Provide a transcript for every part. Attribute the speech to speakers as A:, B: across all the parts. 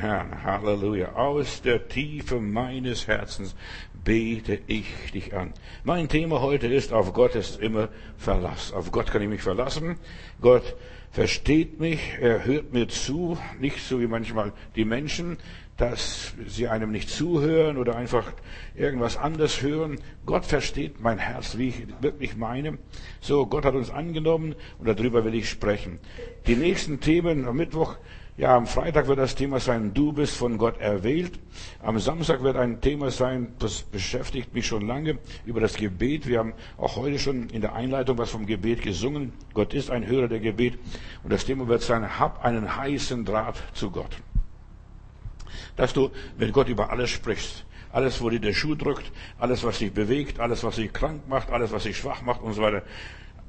A: Herrn. Halleluja. Aus der Tiefe meines Herzens bete ich dich an. Mein Thema heute ist, auf Gott ist immer Verlass. Auf Gott kann ich mich verlassen. Gott versteht mich, er hört mir zu, nicht so wie manchmal die Menschen, dass sie einem nicht zuhören oder einfach irgendwas anders hören. Gott versteht mein Herz, wie ich wirklich meine. So, Gott hat uns angenommen und darüber will ich sprechen. Die nächsten Themen am Mittwoch, ja, am Freitag wird das Thema sein, du bist von Gott erwählt. Am Samstag wird ein Thema sein, das beschäftigt mich schon lange, über das Gebet. Wir haben auch heute schon in der Einleitung was vom Gebet gesungen. Gott ist ein Hörer der Gebet. Und das Thema wird sein, hab einen heißen Draht zu Gott dass du mit Gott über alles sprichst. Alles, wo dir der Schuh drückt, alles, was dich bewegt, alles, was dich krank macht, alles, was dich schwach macht und so weiter.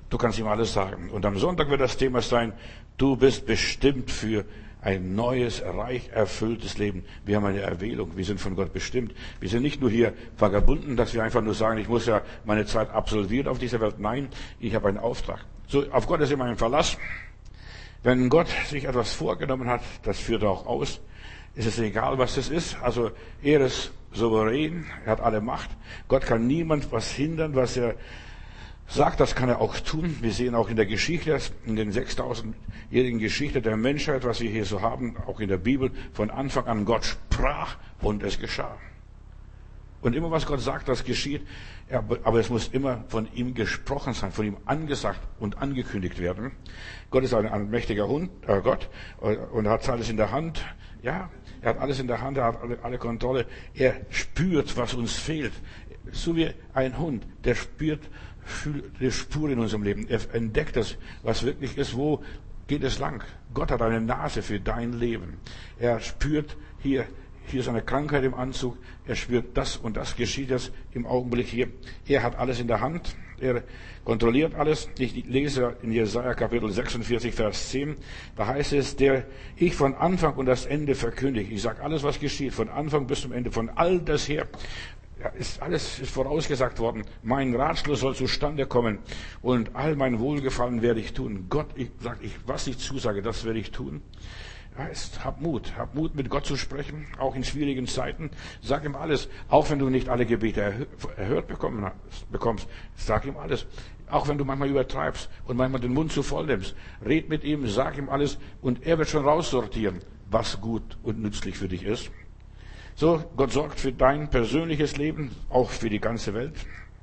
A: Du kannst ihm alles sagen. Und am Sonntag wird das Thema sein, du bist bestimmt für ein neues, reich erfülltes Leben. Wir haben eine Erwählung. Wir sind von Gott bestimmt. Wir sind nicht nur hier vagabunden, dass wir einfach nur sagen, ich muss ja meine Zeit absolvieren auf dieser Welt. Nein, ich habe einen Auftrag. So, auf Gott ist immer ein Verlass. Wenn Gott sich etwas vorgenommen hat, das führt er auch aus ist es egal, was das ist. Also er ist souverän, er hat alle Macht. Gott kann niemand was hindern, was er sagt, das kann er auch tun. Wir sehen auch in der Geschichte, in den 6000-jährigen Geschichte der Menschheit, was wir hier so haben, auch in der Bibel, von Anfang an Gott sprach und es geschah. Und immer was Gott sagt, das geschieht. Aber es muss immer von ihm gesprochen sein, von ihm angesagt und angekündigt werden. Gott ist ein, ein mächtiger Hund, äh Gott, und hat alles in der Hand. Ja, er hat alles in der Hand, er hat alle, alle Kontrolle. Er spürt, was uns fehlt. So wie ein Hund, der spürt die Spur in unserem Leben. Er entdeckt das, was wirklich ist, wo geht es lang. Gott hat eine Nase für dein Leben. Er spürt hier, hier ist eine Krankheit im Anzug. Er spürt das und das geschieht jetzt im Augenblick hier. Er hat alles in der Hand. Er kontrolliert alles. Ich lese in Jesaja Kapitel 46, Vers 10. Da heißt es, der ich von Anfang und das Ende verkündige. Ich sage alles, was geschieht, von Anfang bis zum Ende, von all das her. Ja, ist alles ist vorausgesagt worden. Mein Ratschluss soll zustande kommen und all mein Wohlgefallen werde ich tun. Gott, ich sage, ich, was ich zusage, das werde ich tun heißt, hab Mut, hab Mut mit Gott zu sprechen, auch in schwierigen Zeiten. Sag ihm alles, auch wenn du nicht alle Gebete erhört bekommst, sag ihm alles. Auch wenn du manchmal übertreibst und manchmal den Mund zu voll nimmst, red mit ihm, sag ihm alles und er wird schon raussortieren, was gut und nützlich für dich ist. So, Gott sorgt für dein persönliches Leben, auch für die ganze Welt.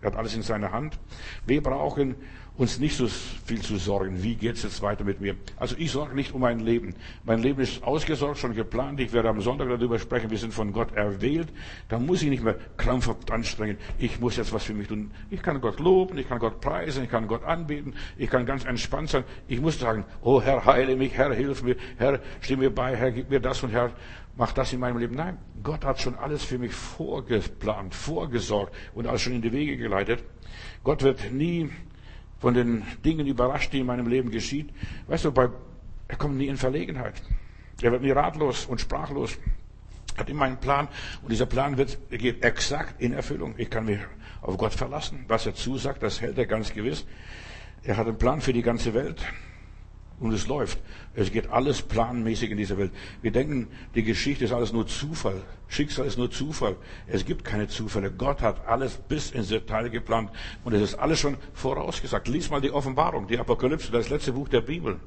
A: Er hat alles in seiner Hand. Wir brauchen uns nicht so viel zu sorgen. Wie geht's jetzt weiter mit mir? Also ich sorge nicht um mein Leben. Mein Leben ist ausgesorgt, schon geplant. Ich werde am Sonntag darüber sprechen. Wir sind von Gott erwählt. Da muss ich nicht mehr krampfhaft anstrengen. Ich muss jetzt was für mich tun. Ich kann Gott loben, ich kann Gott preisen, ich kann Gott anbeten, ich kann ganz entspannt sein. Ich muss sagen, oh Herr, heile mich, Herr, hilf mir, Herr, steh mir bei, Herr, gib mir das und Herr, mach das in meinem Leben. Nein, Gott hat schon alles für mich vorgeplant, vorgesorgt und alles schon in die Wege geleitet. Gott wird nie von den Dingen überrascht, die in meinem Leben geschieht. Weißt du, bei, er kommt nie in Verlegenheit. Er wird nie ratlos und sprachlos. Er hat immer einen Plan und dieser Plan wird, geht exakt in Erfüllung. Ich kann mich auf Gott verlassen. Was er zusagt, das hält er ganz gewiss. Er hat einen Plan für die ganze Welt. Und es läuft. Es geht alles planmäßig in dieser Welt. Wir denken, die Geschichte ist alles nur Zufall. Schicksal ist nur Zufall. Es gibt keine Zufälle. Gott hat alles bis ins Detail geplant. Und es ist alles schon vorausgesagt. Lies mal die Offenbarung, die Apokalypse, das letzte Buch der Bibel.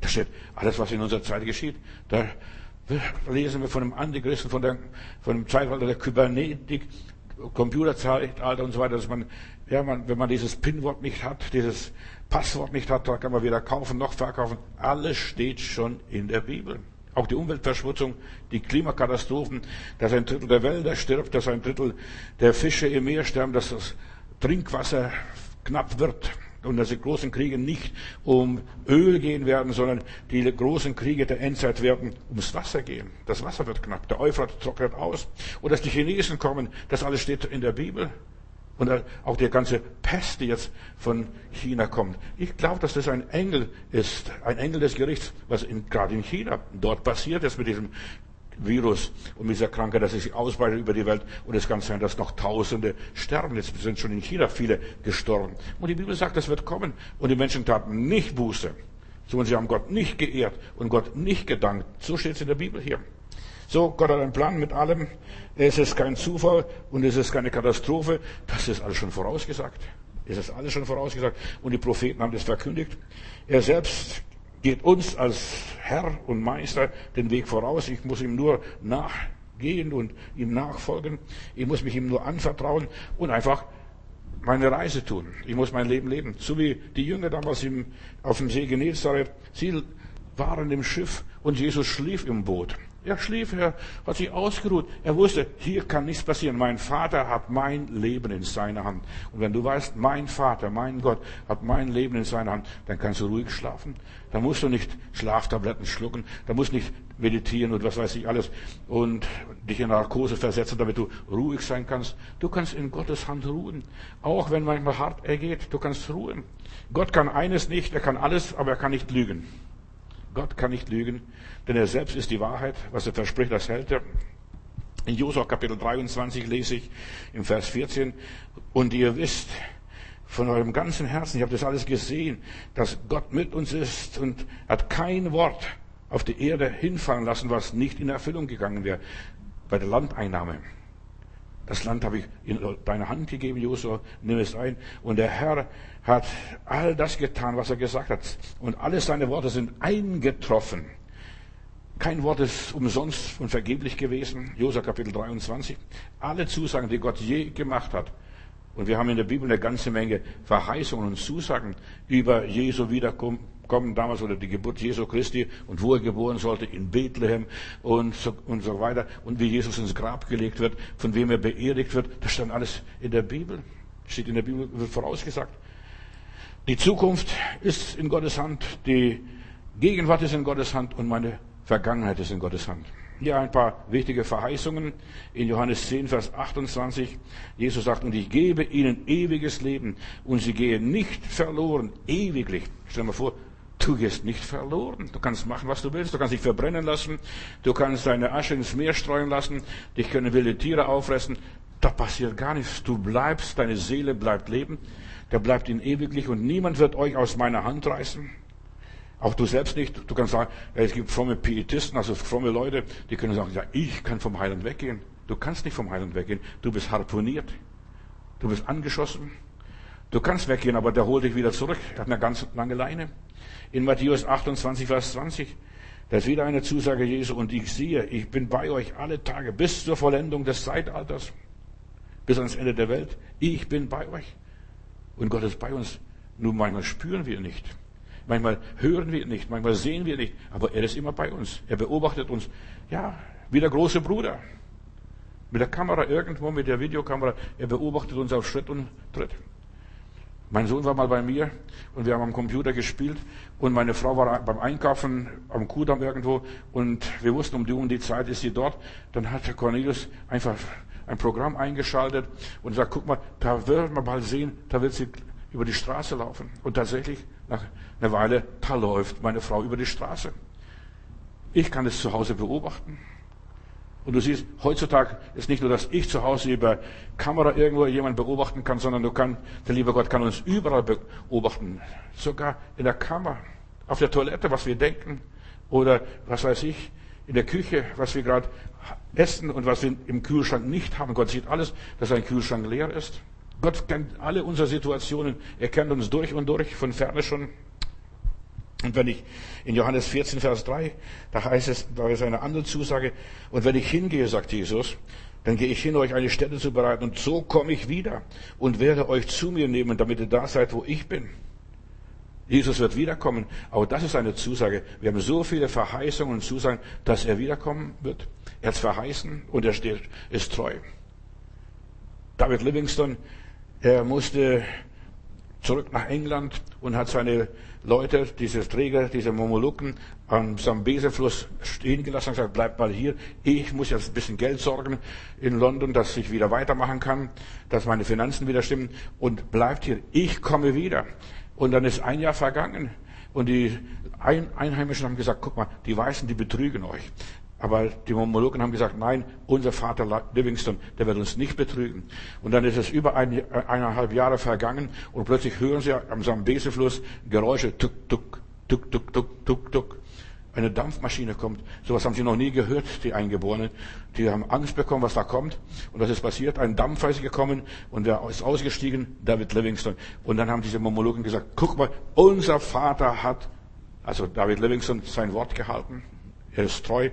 A: Da steht alles, was in unserer Zeit geschieht. Da lesen wir von dem Antichristen, von, der, von dem Zeitalter der Kybernetik, Computerzeitalter und so weiter, dass man, ja, man, wenn man dieses Pinwort nicht hat, dieses Passwort nicht hat, da kann man weder kaufen noch verkaufen. Alles steht schon in der Bibel. Auch die Umweltverschmutzung, die Klimakatastrophen, dass ein Drittel der Wälder stirbt, dass ein Drittel der Fische im Meer sterben, dass das Trinkwasser knapp wird und dass die großen Kriege nicht um Öl gehen werden, sondern die großen Kriege der Endzeit werden ums Wasser gehen. Das Wasser wird knapp, der Euphrat trocknet aus. Und dass die Chinesen kommen, das alles steht in der Bibel. Und auch die ganze Pest, die jetzt von China kommt. Ich glaube, dass das ein Engel ist, ein Engel des Gerichts, was in, gerade in China dort passiert ist mit diesem Virus und mit dieser Krankheit, dass es sich ausbreitet über die Welt. Und es kann sein, dass noch Tausende sterben. Jetzt sind schon in China viele gestorben. Und die Bibel sagt, das wird kommen. Und die Menschen taten nicht Buße. So, und sie haben Gott nicht geehrt und Gott nicht gedankt. So steht es in der Bibel hier. So, Gott hat einen Plan mit allem. Es ist kein Zufall und es ist keine Katastrophe. Das ist alles schon vorausgesagt. Es ist alles schon vorausgesagt. Und die Propheten haben das verkündigt. Er selbst geht uns als Herr und Meister den Weg voraus. Ich muss ihm nur nachgehen und ihm nachfolgen. Ich muss mich ihm nur anvertrauen und einfach meine Reise tun. Ich muss mein Leben leben. So wie die Jünger damals im, auf dem See Genezareth. Sie waren im Schiff und Jesus schlief im Boot. Er schlief, er hat sich ausgeruht. Er wusste, hier kann nichts passieren. Mein Vater hat mein Leben in seiner Hand. Und wenn du weißt, mein Vater, mein Gott hat mein Leben in seiner Hand, dann kannst du ruhig schlafen. Da musst du nicht Schlaftabletten schlucken. Da musst du nicht meditieren und was weiß ich alles und dich in Narkose versetzen, damit du ruhig sein kannst. Du kannst in Gottes Hand ruhen. Auch wenn manchmal hart er geht, du kannst ruhen. Gott kann eines nicht, er kann alles, aber er kann nicht lügen. Gott kann nicht lügen, denn er selbst ist die Wahrheit. Was er verspricht, das hält er. In Josua Kapitel 23 lese ich im Vers 14, und ihr wisst von eurem ganzen Herzen, ich habe das alles gesehen, dass Gott mit uns ist und hat kein Wort auf die Erde hinfallen lassen, was nicht in Erfüllung gegangen wäre bei der Landeinnahme. Das Land habe ich in deine Hand gegeben, Josua, nimm es ein. Und der Herr hat all das getan, was er gesagt hat. Und alle seine Worte sind eingetroffen. Kein Wort ist umsonst und vergeblich gewesen. Josua Kapitel 23. Alle Zusagen, die Gott je gemacht hat. Und wir haben in der Bibel eine ganze Menge Verheißungen und Zusagen über Jesu Wiederkommen damals oder die Geburt Jesu Christi und wo er geboren sollte in Bethlehem und so, und so weiter und wie Jesus ins Grab gelegt wird, von wem er beerdigt wird. Das stand alles in der Bibel. Steht in der Bibel, wird vorausgesagt. Die Zukunft ist in Gottes Hand, die Gegenwart ist in Gottes Hand und meine Vergangenheit ist in Gottes Hand. Hier ein paar wichtige Verheißungen in Johannes 10, Vers 28. Jesus sagt, und ich gebe ihnen ewiges Leben und sie gehen nicht verloren, ewiglich. Stell dir mal vor, du gehst nicht verloren. Du kannst machen, was du willst. Du kannst dich verbrennen lassen. Du kannst deine Asche ins Meer streuen lassen. Dich können wilde Tiere auffressen. Da passiert gar nichts. Du bleibst, deine Seele bleibt leben der bleibt in ewiglich und niemand wird euch aus meiner Hand reißen. Auch du selbst nicht. Du kannst sagen, es gibt fromme Pietisten, also fromme Leute, die können sagen, ja, ich kann vom Heiland weggehen. Du kannst nicht vom Heiland weggehen. Du bist harponiert. Du bist angeschossen. Du kannst weggehen, aber der holt dich wieder zurück. Er hat eine ganz lange Leine. In Matthäus 28, Vers 20, da ist wieder eine Zusage Jesu und ich sehe, ich bin bei euch alle Tage bis zur Vollendung des Zeitalters, bis ans Ende der Welt. Ich bin bei euch. Und Gott ist bei uns. Nur manchmal spüren wir nicht. Manchmal hören wir nicht. Manchmal sehen wir nicht. Aber er ist immer bei uns. Er beobachtet uns. Ja, wie der große Bruder. Mit der Kamera irgendwo, mit der Videokamera. Er beobachtet uns auf Schritt und Tritt. Mein Sohn war mal bei mir und wir haben am Computer gespielt und meine Frau war beim Einkaufen am Kudamm irgendwo und wir wussten, um die und die Zeit ist sie dort. Dann hat Cornelius einfach ein Programm eingeschaltet und sagt, guck mal, da wird man mal sehen, da wird sie über die Straße laufen. Und tatsächlich, nach einer Weile, da läuft meine Frau über die Straße. Ich kann es zu Hause beobachten. Und du siehst, heutzutage ist nicht nur, dass ich zu Hause über Kamera irgendwo jemanden beobachten kann, sondern du kannst, der liebe Gott kann uns überall beobachten. Sogar in der Kammer, auf der Toilette, was wir denken. Oder, was weiß ich, in der Küche, was wir gerade essen und was wir im Kühlschrank nicht haben. Gott sieht alles, dass ein Kühlschrank leer ist. Gott kennt alle unsere Situationen. Er kennt uns durch und durch, von ferne schon. Und wenn ich in Johannes 14, Vers 3, da heißt es, da ist eine andere Zusage, und wenn ich hingehe, sagt Jesus, dann gehe ich hin, euch eine Stätte zu bereiten, und so komme ich wieder und werde euch zu mir nehmen, damit ihr da seid, wo ich bin. Jesus wird wiederkommen. Aber das ist eine Zusage. Wir haben so viele Verheißungen und Zusagen, dass er wiederkommen wird. Er hat es verheißen und er steht, ist treu. David Livingston, er musste zurück nach England und hat seine Leute, diese Träger, diese Momoluken am Sambesefluss stehen gelassen und gesagt, bleibt mal hier. Ich muss jetzt ein bisschen Geld sorgen in London, dass ich wieder weitermachen kann, dass meine Finanzen wieder stimmen und bleibt hier. Ich komme wieder. Und dann ist ein Jahr vergangen und die Einheimischen haben gesagt, guck mal, die Weißen, die betrügen euch. Aber die Mormologen haben gesagt, nein, unser Vater Livingston, der wird uns nicht betrügen. Und dann ist es über ein, eineinhalb Jahre vergangen und plötzlich hören sie am Sambesefluss Geräusche, tuk, tuk, tuk, tuk, tuk, tuk, tuk. eine Dampfmaschine kommt. Sowas haben sie noch nie gehört, die Eingeborenen. Die haben Angst bekommen, was da kommt. Und was ist passiert? Ein Dampfer ist gekommen und wer ist ausgestiegen? David Livingston. Und dann haben diese Momologen gesagt, guck mal, unser Vater hat, also David Livingston, sein Wort gehalten. Er ist treu.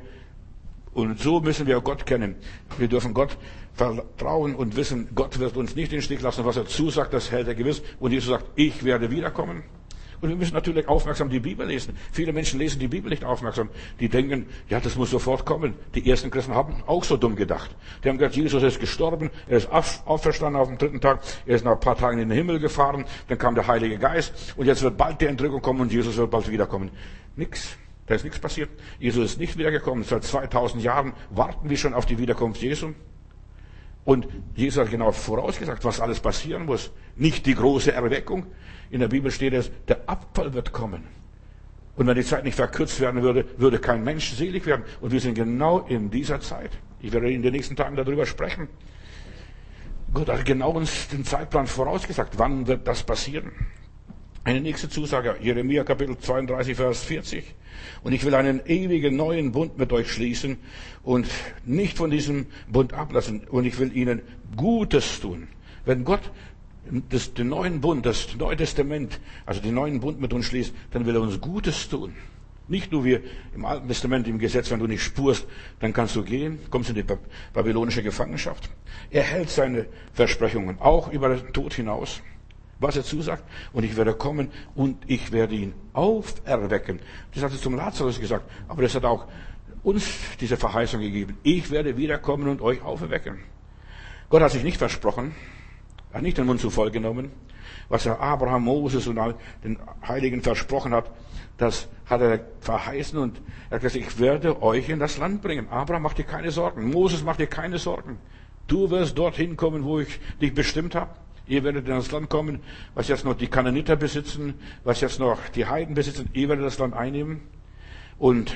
A: Und so müssen wir Gott kennen. Wir dürfen Gott vertrauen und wissen, Gott wird uns nicht den Stich lassen. Was er zusagt, das hält er gewiss. Und Jesus sagt, ich werde wiederkommen. Und wir müssen natürlich aufmerksam die Bibel lesen. Viele Menschen lesen die Bibel nicht aufmerksam. Die denken, ja, das muss sofort kommen. Die ersten Christen haben auch so dumm gedacht. Die haben gesagt, Jesus ist gestorben, er ist auferstanden auf dem dritten Tag, er ist nach ein paar Tagen in den Himmel gefahren, dann kam der Heilige Geist und jetzt wird bald die Entrückung kommen und Jesus wird bald wiederkommen. Nix. Da ist nichts passiert. Jesus ist nicht wiedergekommen. Seit 2000 Jahren warten wir schon auf die Wiederkunft Jesu. Und Jesus hat genau vorausgesagt, was alles passieren muss. Nicht die große Erweckung. In der Bibel steht es, der Abfall wird kommen. Und wenn die Zeit nicht verkürzt werden würde, würde kein Mensch selig werden. Und wir sind genau in dieser Zeit. Ich werde in den nächsten Tagen darüber sprechen. Gott hat genau uns den Zeitplan vorausgesagt. Wann wird das passieren? Eine nächste Zusage, Jeremia Kapitel 32, Vers 40. Und ich will einen ewigen neuen Bund mit euch schließen und nicht von diesem Bund ablassen. Und ich will ihnen Gutes tun. Wenn Gott das, den neuen Bund, das Neue Testament, also den neuen Bund mit uns schließt, dann will er uns Gutes tun. Nicht nur wie im Alten Testament im Gesetz, wenn du nicht spurst, dann kannst du gehen, kommst in die babylonische Gefangenschaft. Er hält seine Versprechungen auch über den Tod hinaus was er zusagt. Und ich werde kommen und ich werde ihn auferwecken. Das hat er zum Lazarus gesagt. Aber das hat auch uns diese Verheißung gegeben. Ich werde wiederkommen und euch auferwecken. Gott hat sich nicht versprochen. Er hat nicht den Mund zu voll genommen. Was er Abraham, Moses und all den Heiligen versprochen hat, das hat er verheißen und er hat gesagt, ich werde euch in das Land bringen. Abraham, mach dir keine Sorgen. Moses, mach dir keine Sorgen. Du wirst dorthin kommen, wo ich dich bestimmt habe. Ihr werdet in das Land kommen, was jetzt noch die Kananiter besitzen, was jetzt noch die Heiden besitzen. Ihr werdet das Land einnehmen. Und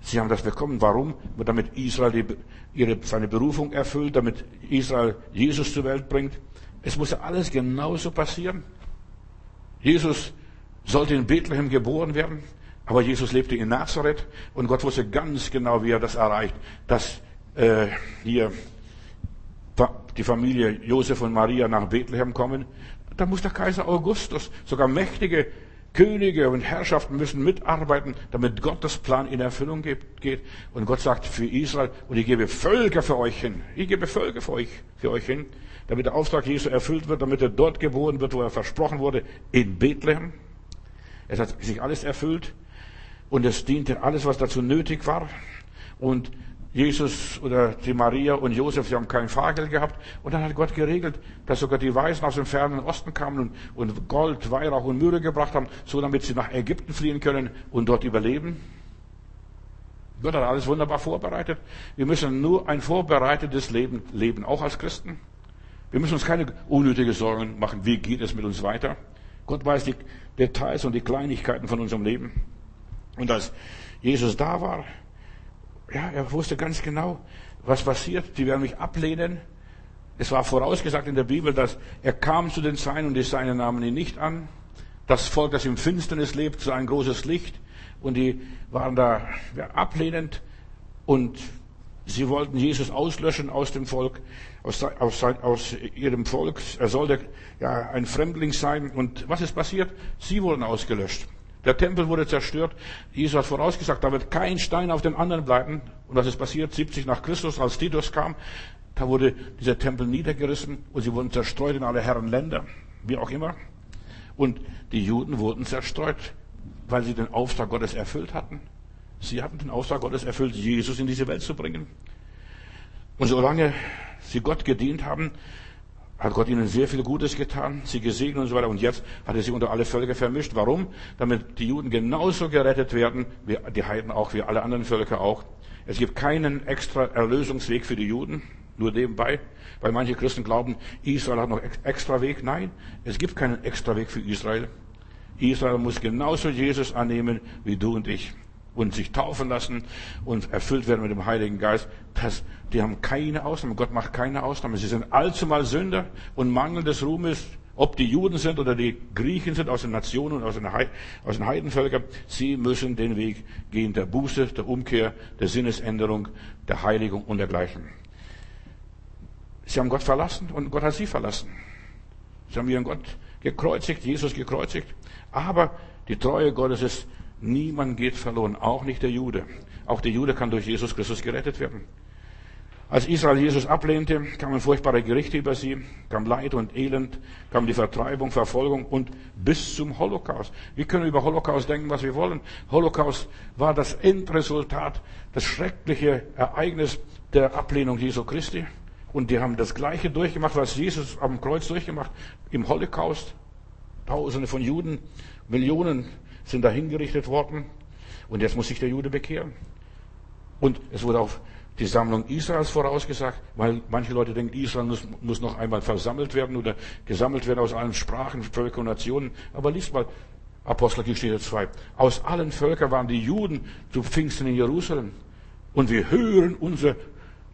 A: sie haben das bekommen. Warum? Damit Israel ihre, seine Berufung erfüllt, damit Israel Jesus zur Welt bringt. Es muss alles genauso passieren. Jesus sollte in Bethlehem geboren werden, aber Jesus lebte in Nazareth und Gott wusste ganz genau, wie er das erreicht, dass äh, hier die Familie Josef und Maria nach Bethlehem kommen, da muss der Kaiser Augustus, sogar mächtige Könige und Herrschaften müssen mitarbeiten, damit Gottes Plan in Erfüllung geht. Und Gott sagt für Israel, und ich gebe Völker für euch hin. Ich gebe Völker für euch, für euch hin, damit der Auftrag Jesu erfüllt wird, damit er dort geboren wird, wo er versprochen wurde, in Bethlehem. Es hat sich alles erfüllt und es diente alles, was dazu nötig war. Und Jesus oder die Maria und Josef, sie haben kein Fahrgeld gehabt. Und dann hat Gott geregelt, dass sogar die Weisen aus dem fernen Osten kamen und, und Gold, Weihrauch und Myrrhe gebracht haben, so damit sie nach Ägypten fliehen können und dort überleben. Gott hat alles wunderbar vorbereitet. Wir müssen nur ein vorbereitetes Leben leben, auch als Christen. Wir müssen uns keine unnötige Sorgen machen, wie geht es mit uns weiter. Gott weiß die Details und die Kleinigkeiten von unserem Leben. Und als Jesus da war, ja, er wusste ganz genau, was passiert. Die werden mich ablehnen. Es war vorausgesagt in der Bibel, dass er kam zu den Seinen und die Seinen nahmen ihn nicht an. Das Volk, das im Finsternis lebt, sah ein großes Licht und die waren da ja, ablehnend und sie wollten Jesus auslöschen aus dem Volk, aus, aus, aus ihrem Volk. Er sollte ja ein Fremdling sein und was ist passiert? Sie wurden ausgelöscht. Der Tempel wurde zerstört. Jesus hat vorausgesagt, da wird kein Stein auf dem anderen bleiben. Und was ist passiert? 70 nach Christus, als Titus kam, da wurde dieser Tempel niedergerissen und sie wurden zerstreut in alle Herren Länder, wie auch immer. Und die Juden wurden zerstreut, weil sie den Auftrag Gottes erfüllt hatten. Sie hatten den Auftrag Gottes erfüllt, Jesus in diese Welt zu bringen. Und solange sie Gott gedient haben, hat Gott ihnen sehr viel Gutes getan, sie gesegnet und so weiter. Und jetzt hat er sie unter alle Völker vermischt. Warum? Damit die Juden genauso gerettet werden, wie die Heiden auch, wie alle anderen Völker auch. Es gibt keinen extra Erlösungsweg für die Juden, nur nebenbei, weil manche Christen glauben, Israel hat noch extra Weg. Nein, es gibt keinen extra Weg für Israel. Israel muss genauso Jesus annehmen wie du und ich und sich taufen lassen und erfüllt werden mit dem Heiligen Geist, das, die haben keine Ausnahme. Gott macht keine Ausnahme. Sie sind allzumal Sünder und Mangel des Ruhmes Ob die Juden sind oder die Griechen sind aus den Nationen, aus den, aus den Heidenvölkern, sie müssen den Weg gehen der Buße, der Umkehr, der Sinnesänderung, der Heiligung und dergleichen. Sie haben Gott verlassen und Gott hat sie verlassen. Sie haben ihren Gott gekreuzigt, Jesus gekreuzigt. Aber die Treue Gottes ist, niemand geht verloren, auch nicht der Jude. Auch der Jude kann durch Jesus Christus gerettet werden. Als Israel Jesus ablehnte, kamen furchtbare Gerichte über sie, kam Leid und Elend, kam die Vertreibung, Verfolgung und bis zum Holocaust. Wir können über Holocaust denken, was wir wollen. Holocaust war das Endresultat, das schreckliche Ereignis der Ablehnung Jesu Christi. Und die haben das Gleiche durchgemacht, was Jesus am Kreuz durchgemacht, im Holocaust. Tausende von Juden, Millionen sind da hingerichtet worden. Und jetzt muss sich der Jude bekehren. Und es wurde auf die Sammlung Israels vorausgesagt, weil manche Leute denken, Israel muss, muss noch einmal versammelt werden oder gesammelt werden aus allen Sprachen, Völkern und Nationen. Aber liest mal Apostelgeschichte 2. Aus allen Völkern waren die Juden zu Pfingsten in Jerusalem. Und wir hören unser,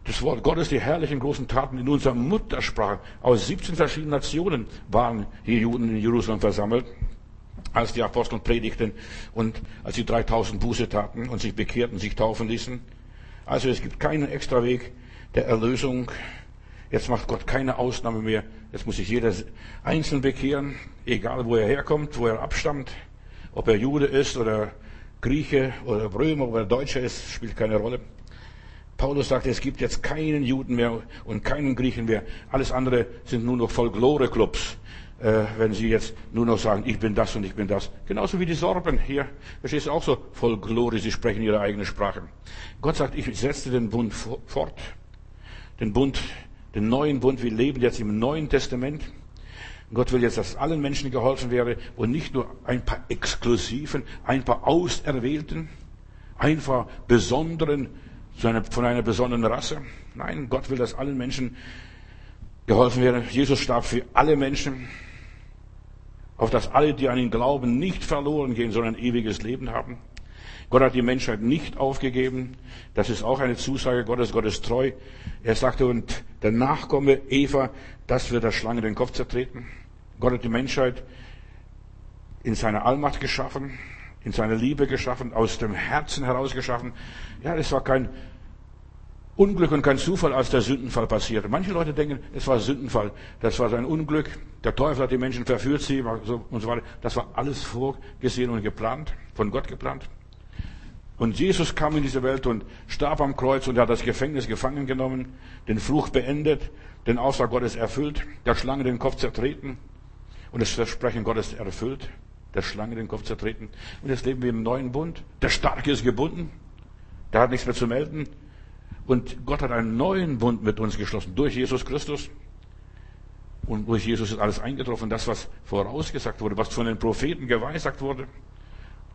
A: das Wort Gottes, die herrlichen großen Taten in unserer Muttersprache. Aus 17 verschiedenen Nationen waren die Juden in Jerusalem versammelt als die Apostel predigten und als die 3000 Buße taten und sich bekehrten, sich taufen ließen. Also es gibt keinen extra Weg der Erlösung. Jetzt macht Gott keine Ausnahme mehr. Jetzt muss sich jeder einzeln bekehren, egal wo er herkommt, wo er abstammt, ob er Jude ist oder Grieche oder Römer oder Deutscher ist, spielt keine Rolle. Paulus sagt, es gibt jetzt keinen Juden mehr und keinen Griechen mehr. Alles andere sind nur noch Folklore-Clubs wenn sie jetzt nur noch sagen, ich bin das und ich bin das. Genauso wie die Sorben hier. Das ist auch so voll Glory, sie sprechen ihre eigene Sprache. Gott sagt, ich setze den Bund fort. Den Bund, den neuen Bund. Wir leben jetzt im Neuen Testament. Gott will jetzt, dass allen Menschen geholfen wäre und nicht nur ein paar Exklusiven, ein paar Auserwählten, einfach Besonderen von einer besonderen Rasse. Nein, Gott will, dass allen Menschen geholfen wäre. Jesus starb für alle Menschen auf dass alle, die an ihn glauben, nicht verloren gehen, sondern ein ewiges Leben haben. Gott hat die Menschheit nicht aufgegeben. Das ist auch eine Zusage Gottes. Gott ist treu. Er sagte, und der Nachkomme Eva, das wird der Schlange den Kopf zertreten. Gott hat die Menschheit in seiner Allmacht geschaffen, in seiner Liebe geschaffen, aus dem Herzen heraus geschaffen. Ja, das war kein Unglück und kein Zufall, als der Sündenfall passierte. Manche Leute denken, es war Sündenfall, das war sein Unglück, der Teufel hat die Menschen verführt, sie und so weiter. Das war alles vorgesehen und geplant, von Gott geplant. Und Jesus kam in diese Welt und starb am Kreuz und er hat das Gefängnis gefangen genommen, den Fluch beendet, den Auftrag Gottes erfüllt, der Schlange den Kopf zertreten und das Versprechen Gottes erfüllt, der Schlange den Kopf zertreten. Und jetzt leben wir im neuen Bund. Der Starke ist gebunden, der hat nichts mehr zu melden. Und Gott hat einen neuen Bund mit uns geschlossen durch Jesus Christus. Und durch Jesus ist alles eingetroffen, das, was vorausgesagt wurde, was von den Propheten geweissagt wurde.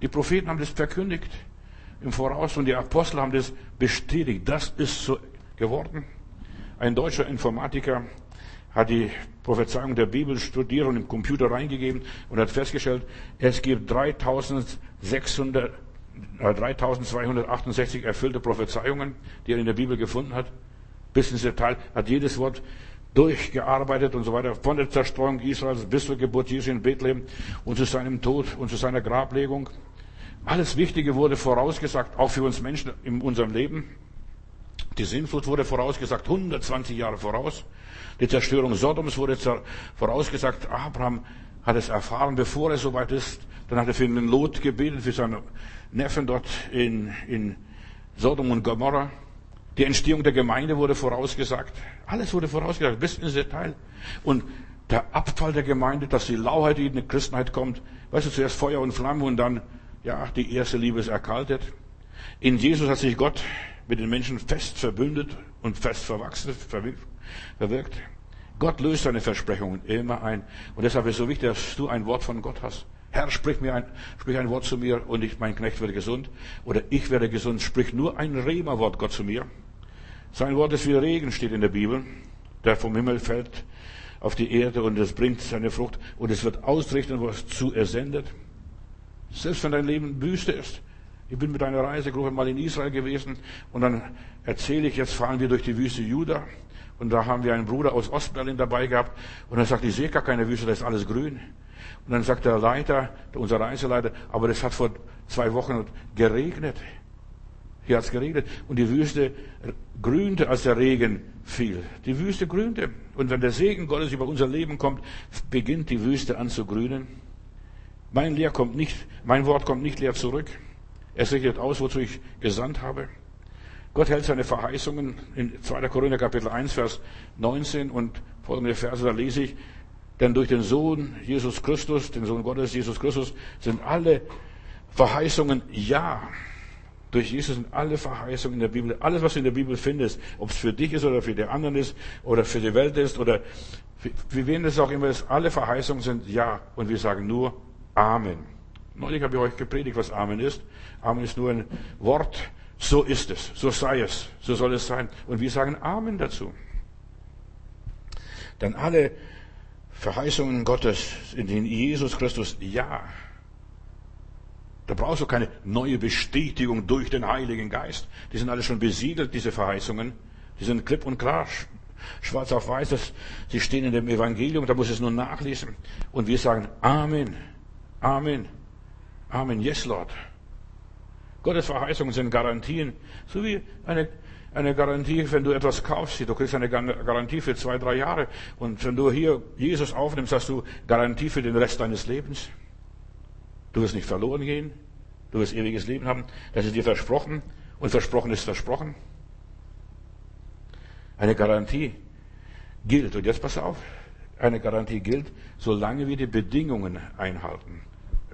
A: Die Propheten haben das verkündigt im Voraus und die Apostel haben das bestätigt. Das ist so geworden. Ein deutscher Informatiker hat die Prophezeiung der Bibel studiert und im Computer reingegeben und hat festgestellt, es gibt 3600 3268 äh, erfüllte Prophezeiungen, die er in der Bibel gefunden hat. Bis ins Detail hat jedes Wort durchgearbeitet und so weiter, von der Zerstreuung Israels bis zur Geburt Jesu in Bethlehem und zu seinem Tod und zu seiner Grablegung. Alles Wichtige wurde vorausgesagt, auch für uns Menschen in unserem Leben. Die Sinnflut wurde vorausgesagt, 120 Jahre voraus. Die Zerstörung Sodoms wurde vorausgesagt. Abraham hat es erfahren, bevor er soweit ist. Dann hat er für den Lot gebetet, für seine Neffen dort in, in Sodom und Gomorra. Die Entstehung der Gemeinde wurde vorausgesagt. Alles wurde vorausgesagt, bis ins Detail. Und der Abfall der Gemeinde, dass die Lauheit, in die Christenheit kommt, weißt du, zuerst Feuer und Flamme und dann, ja, die erste Liebe ist erkaltet. In Jesus hat sich Gott mit den Menschen fest verbündet und fest verwachsen, verwirkt. Gott löst seine Versprechungen immer ein. Und deshalb ist es so wichtig, dass du ein Wort von Gott hast. Herr, sprich mir ein, sprich ein Wort zu mir und ich, mein Knecht werde gesund. Oder ich werde gesund. Sprich nur ein Rema-Wort Gott zu mir. Sein Wort ist wie Regen, steht in der Bibel, der vom Himmel fällt auf die Erde und es bringt seine Frucht und es wird ausrichten, was zu er sendet. Selbst wenn dein Leben Wüste ist. Ich bin mit einer Reisegruppe mal in Israel gewesen und dann erzähle ich, jetzt fahren wir durch die Wüste Juda Und da haben wir einen Bruder aus Ostberlin dabei gehabt. Und er sagt, ich sehe gar keine Wüste, da ist alles grün. Und dann sagt der Leiter, unser Reiseleiter, aber das hat vor zwei Wochen geregnet. Hier hat es geregnet. Und die Wüste grünte, als der Regen fiel. Die Wüste grünte. Und wenn der Segen Gottes über unser Leben kommt, beginnt die Wüste an zu grünen. Mein Lehr kommt nicht, mein Wort kommt nicht leer zurück. Es richtet aus, wozu ich gesandt habe. Gott hält seine Verheißungen in 2. Korinther Kapitel 1, Vers 19 und folgende Verse, da lese ich, denn durch den Sohn Jesus Christus, den Sohn Gottes Jesus Christus, sind alle Verheißungen Ja. Durch Jesus sind alle Verheißungen in der Bibel, alles, was du in der Bibel findest, ob es für dich ist oder für die anderen ist oder für die Welt ist oder für wen es auch immer ist, alle Verheißungen sind Ja. Und wir sagen nur Amen. Neulich habe ich euch gepredigt, was Amen ist. Amen ist nur ein Wort, so ist es, so sei es, so soll es sein. Und wir sagen Amen dazu. Denn alle Verheißungen Gottes in Jesus Christus, ja. Da brauchst du keine neue Bestätigung durch den Heiligen Geist. Die sind alle schon besiegelt, diese Verheißungen. Die sind klipp und klar, schwarz auf weiß. Das, sie stehen in dem Evangelium, da muss es nur nachlesen. Und wir sagen Amen, Amen, Amen, yes, Lord. Gottes Verheißungen sind Garantien, so wie eine, eine Garantie, wenn du etwas kaufst. Du kriegst eine Garantie für zwei, drei Jahre. Und wenn du hier Jesus aufnimmst, hast du Garantie für den Rest deines Lebens. Du wirst nicht verloren gehen. Du wirst ewiges Leben haben. Das ist dir versprochen. Und versprochen ist versprochen. Eine Garantie gilt. Und jetzt pass auf. Eine Garantie gilt, solange wir die Bedingungen einhalten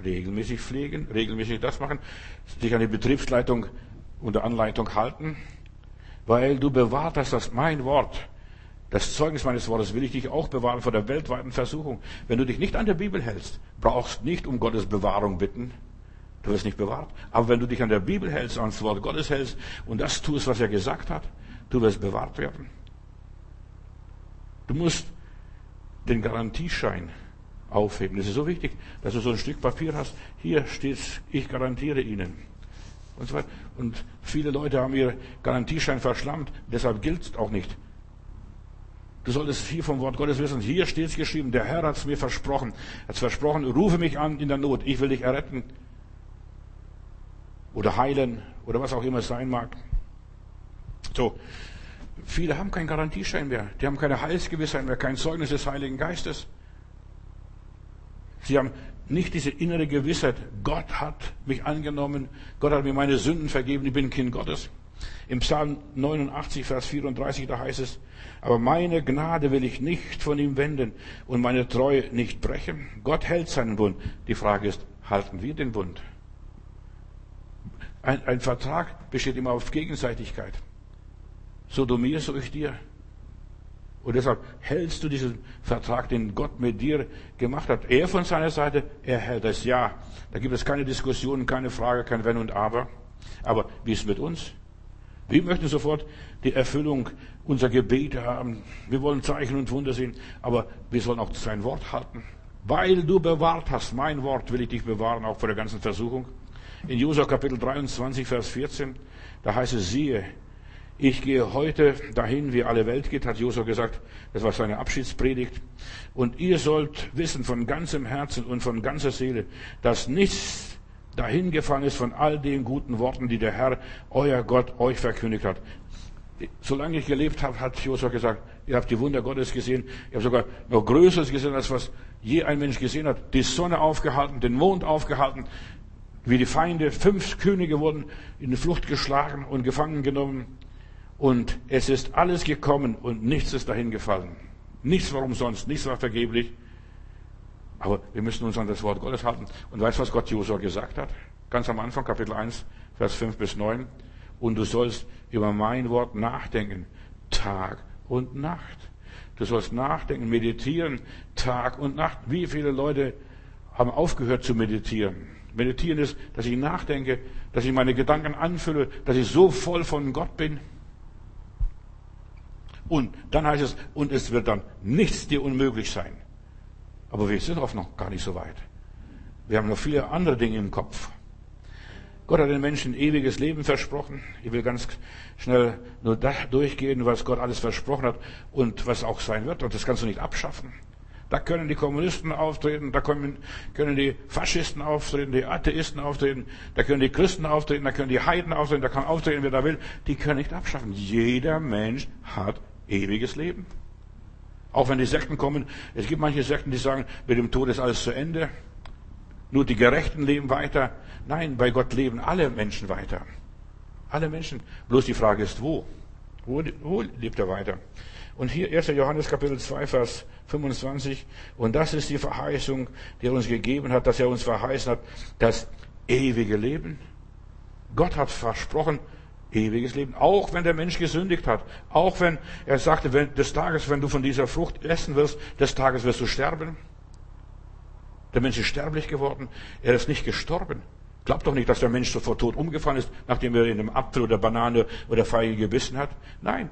A: regelmäßig pflegen, regelmäßig das machen, sich an die Betriebsleitung unter Anleitung halten, weil du bewahrt hast, dass mein Wort, das Zeugnis meines Wortes will ich dich auch bewahren vor der weltweiten Versuchung. Wenn du dich nicht an der Bibel hältst, brauchst nicht um Gottes Bewahrung bitten. Du wirst nicht bewahrt. Aber wenn du dich an der Bibel hältst, ans Wort Gottes hältst und das tust, was er gesagt hat, du wirst bewahrt werden. Du musst den Garantieschein aufheben. Das ist so wichtig, dass du so ein Stück Papier hast. Hier steht's, ich garantiere Ihnen. Und so weiter. Und viele Leute haben ihr Garantieschein verschlammt, deshalb gilt es auch nicht. Du solltest hier vom Wort Gottes wissen, hier steht es geschrieben, der Herr hat es mir versprochen. Er hat versprochen, rufe mich an in der Not, ich will dich erretten. Oder heilen, oder was auch immer es sein mag. So. Viele haben keinen Garantieschein mehr. Die haben keine Heilsgewissheit mehr, kein Zeugnis des Heiligen Geistes. Sie haben nicht diese innere Gewissheit, Gott hat mich angenommen, Gott hat mir meine Sünden vergeben, ich bin Kind Gottes. Im Psalm 89, Vers 34, da heißt es, aber meine Gnade will ich nicht von ihm wenden und meine Treue nicht brechen. Gott hält seinen Bund. Die Frage ist, halten wir den Bund? Ein, ein Vertrag besteht immer auf Gegenseitigkeit. So du mir, so ich dir. Und deshalb hältst du diesen Vertrag, den Gott mit dir gemacht hat. Er von seiner Seite, er hält das Ja. Da gibt es keine Diskussionen, keine Frage, kein Wenn und Aber. Aber wie ist es mit uns? Wir möchten sofort die Erfüllung unserer Gebete haben. Wir wollen Zeichen und Wunder sehen, aber wir sollen auch sein Wort halten. Weil du bewahrt hast, mein Wort will ich dich bewahren, auch vor der ganzen Versuchung. In Josua Kapitel 23, Vers 14, da heißt es, siehe, ich gehe heute dahin, wie alle Welt geht, hat Josua gesagt. Das war seine Abschiedspredigt. Und ihr sollt wissen von ganzem Herzen und von ganzer Seele, dass nichts dahin gefallen ist von all den guten Worten, die der Herr, euer Gott, euch verkündigt hat. Solange ich gelebt habe, hat Josua gesagt, ihr habt die Wunder Gottes gesehen. Ihr habt sogar noch Größeres gesehen, als was je ein Mensch gesehen hat. Die Sonne aufgehalten, den Mond aufgehalten, wie die Feinde, fünf Könige wurden in die Flucht geschlagen und gefangen genommen. Und es ist alles gekommen und nichts ist dahin gefallen. Nichts war umsonst, nichts war vergeblich. Aber wir müssen uns an das Wort Gottes halten. Und weißt du, was Gott Josua gesagt hat? Ganz am Anfang, Kapitel 1, Vers 5 bis 9. Und du sollst über mein Wort nachdenken, Tag und Nacht. Du sollst nachdenken, meditieren, Tag und Nacht. Wie viele Leute haben aufgehört zu meditieren? Meditieren ist, dass ich nachdenke, dass ich meine Gedanken anfülle, dass ich so voll von Gott bin. Und dann heißt es, und es wird dann nichts dir unmöglich sein. Aber wir sind oft noch gar nicht so weit. Wir haben noch viele andere Dinge im Kopf. Gott hat den Menschen ewiges Leben versprochen. Ich will ganz schnell nur da durchgehen, was Gott alles versprochen hat und was auch sein wird. Und das kannst du nicht abschaffen. Da können die Kommunisten auftreten, da können, können die Faschisten auftreten, die Atheisten auftreten, da können die Christen auftreten, da können die Heiden auftreten, da kann auftreten, wer da will. Die können nicht abschaffen. Jeder Mensch hat ewiges Leben. Auch wenn die Sekten kommen, es gibt manche Sekten, die sagen, mit dem Tod ist alles zu Ende. Nur die Gerechten leben weiter. Nein, bei Gott leben alle Menschen weiter. Alle Menschen. Bloß die Frage ist, wo? Wo, wo lebt er weiter? Und hier 1. Johannes Kapitel 2, Vers 25. Und das ist die Verheißung, die er uns gegeben hat, dass er uns verheißen hat, das ewige Leben. Gott hat versprochen, ewiges Leben. Auch wenn der Mensch gesündigt hat. Auch wenn er sagte, wenn, des Tages, wenn du von dieser Frucht essen wirst, des Tages wirst du sterben. Der Mensch ist sterblich geworden. Er ist nicht gestorben. Glaubt doch nicht, dass der Mensch sofort tot umgefallen ist, nachdem er in einem Apfel oder Banane oder Feige gebissen hat. Nein,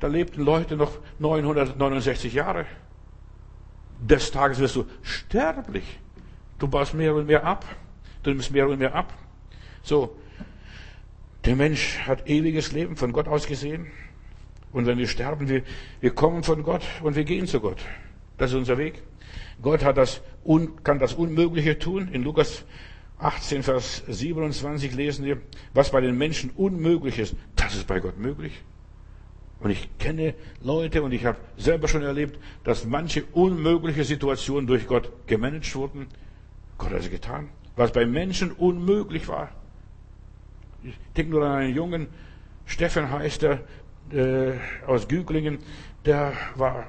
A: da lebten Leute noch 969 Jahre. Des Tages wirst du sterblich. Du baust mehr und mehr ab. Du nimmst mehr und mehr ab. So. Der Mensch hat ewiges Leben von Gott aus gesehen. Und wenn wir sterben, wir, wir kommen von Gott und wir gehen zu Gott. Das ist unser Weg. Gott hat das, kann das Unmögliche tun. In Lukas 18, Vers 27 lesen wir, was bei den Menschen unmöglich ist, das ist bei Gott möglich. Und ich kenne Leute und ich habe selber schon erlebt, dass manche unmögliche Situationen durch Gott gemanagt wurden. Gott hat es getan. Was bei Menschen unmöglich war. Ich denke nur an einen Jungen, Steffen heißt er, äh, aus Güglingen, der war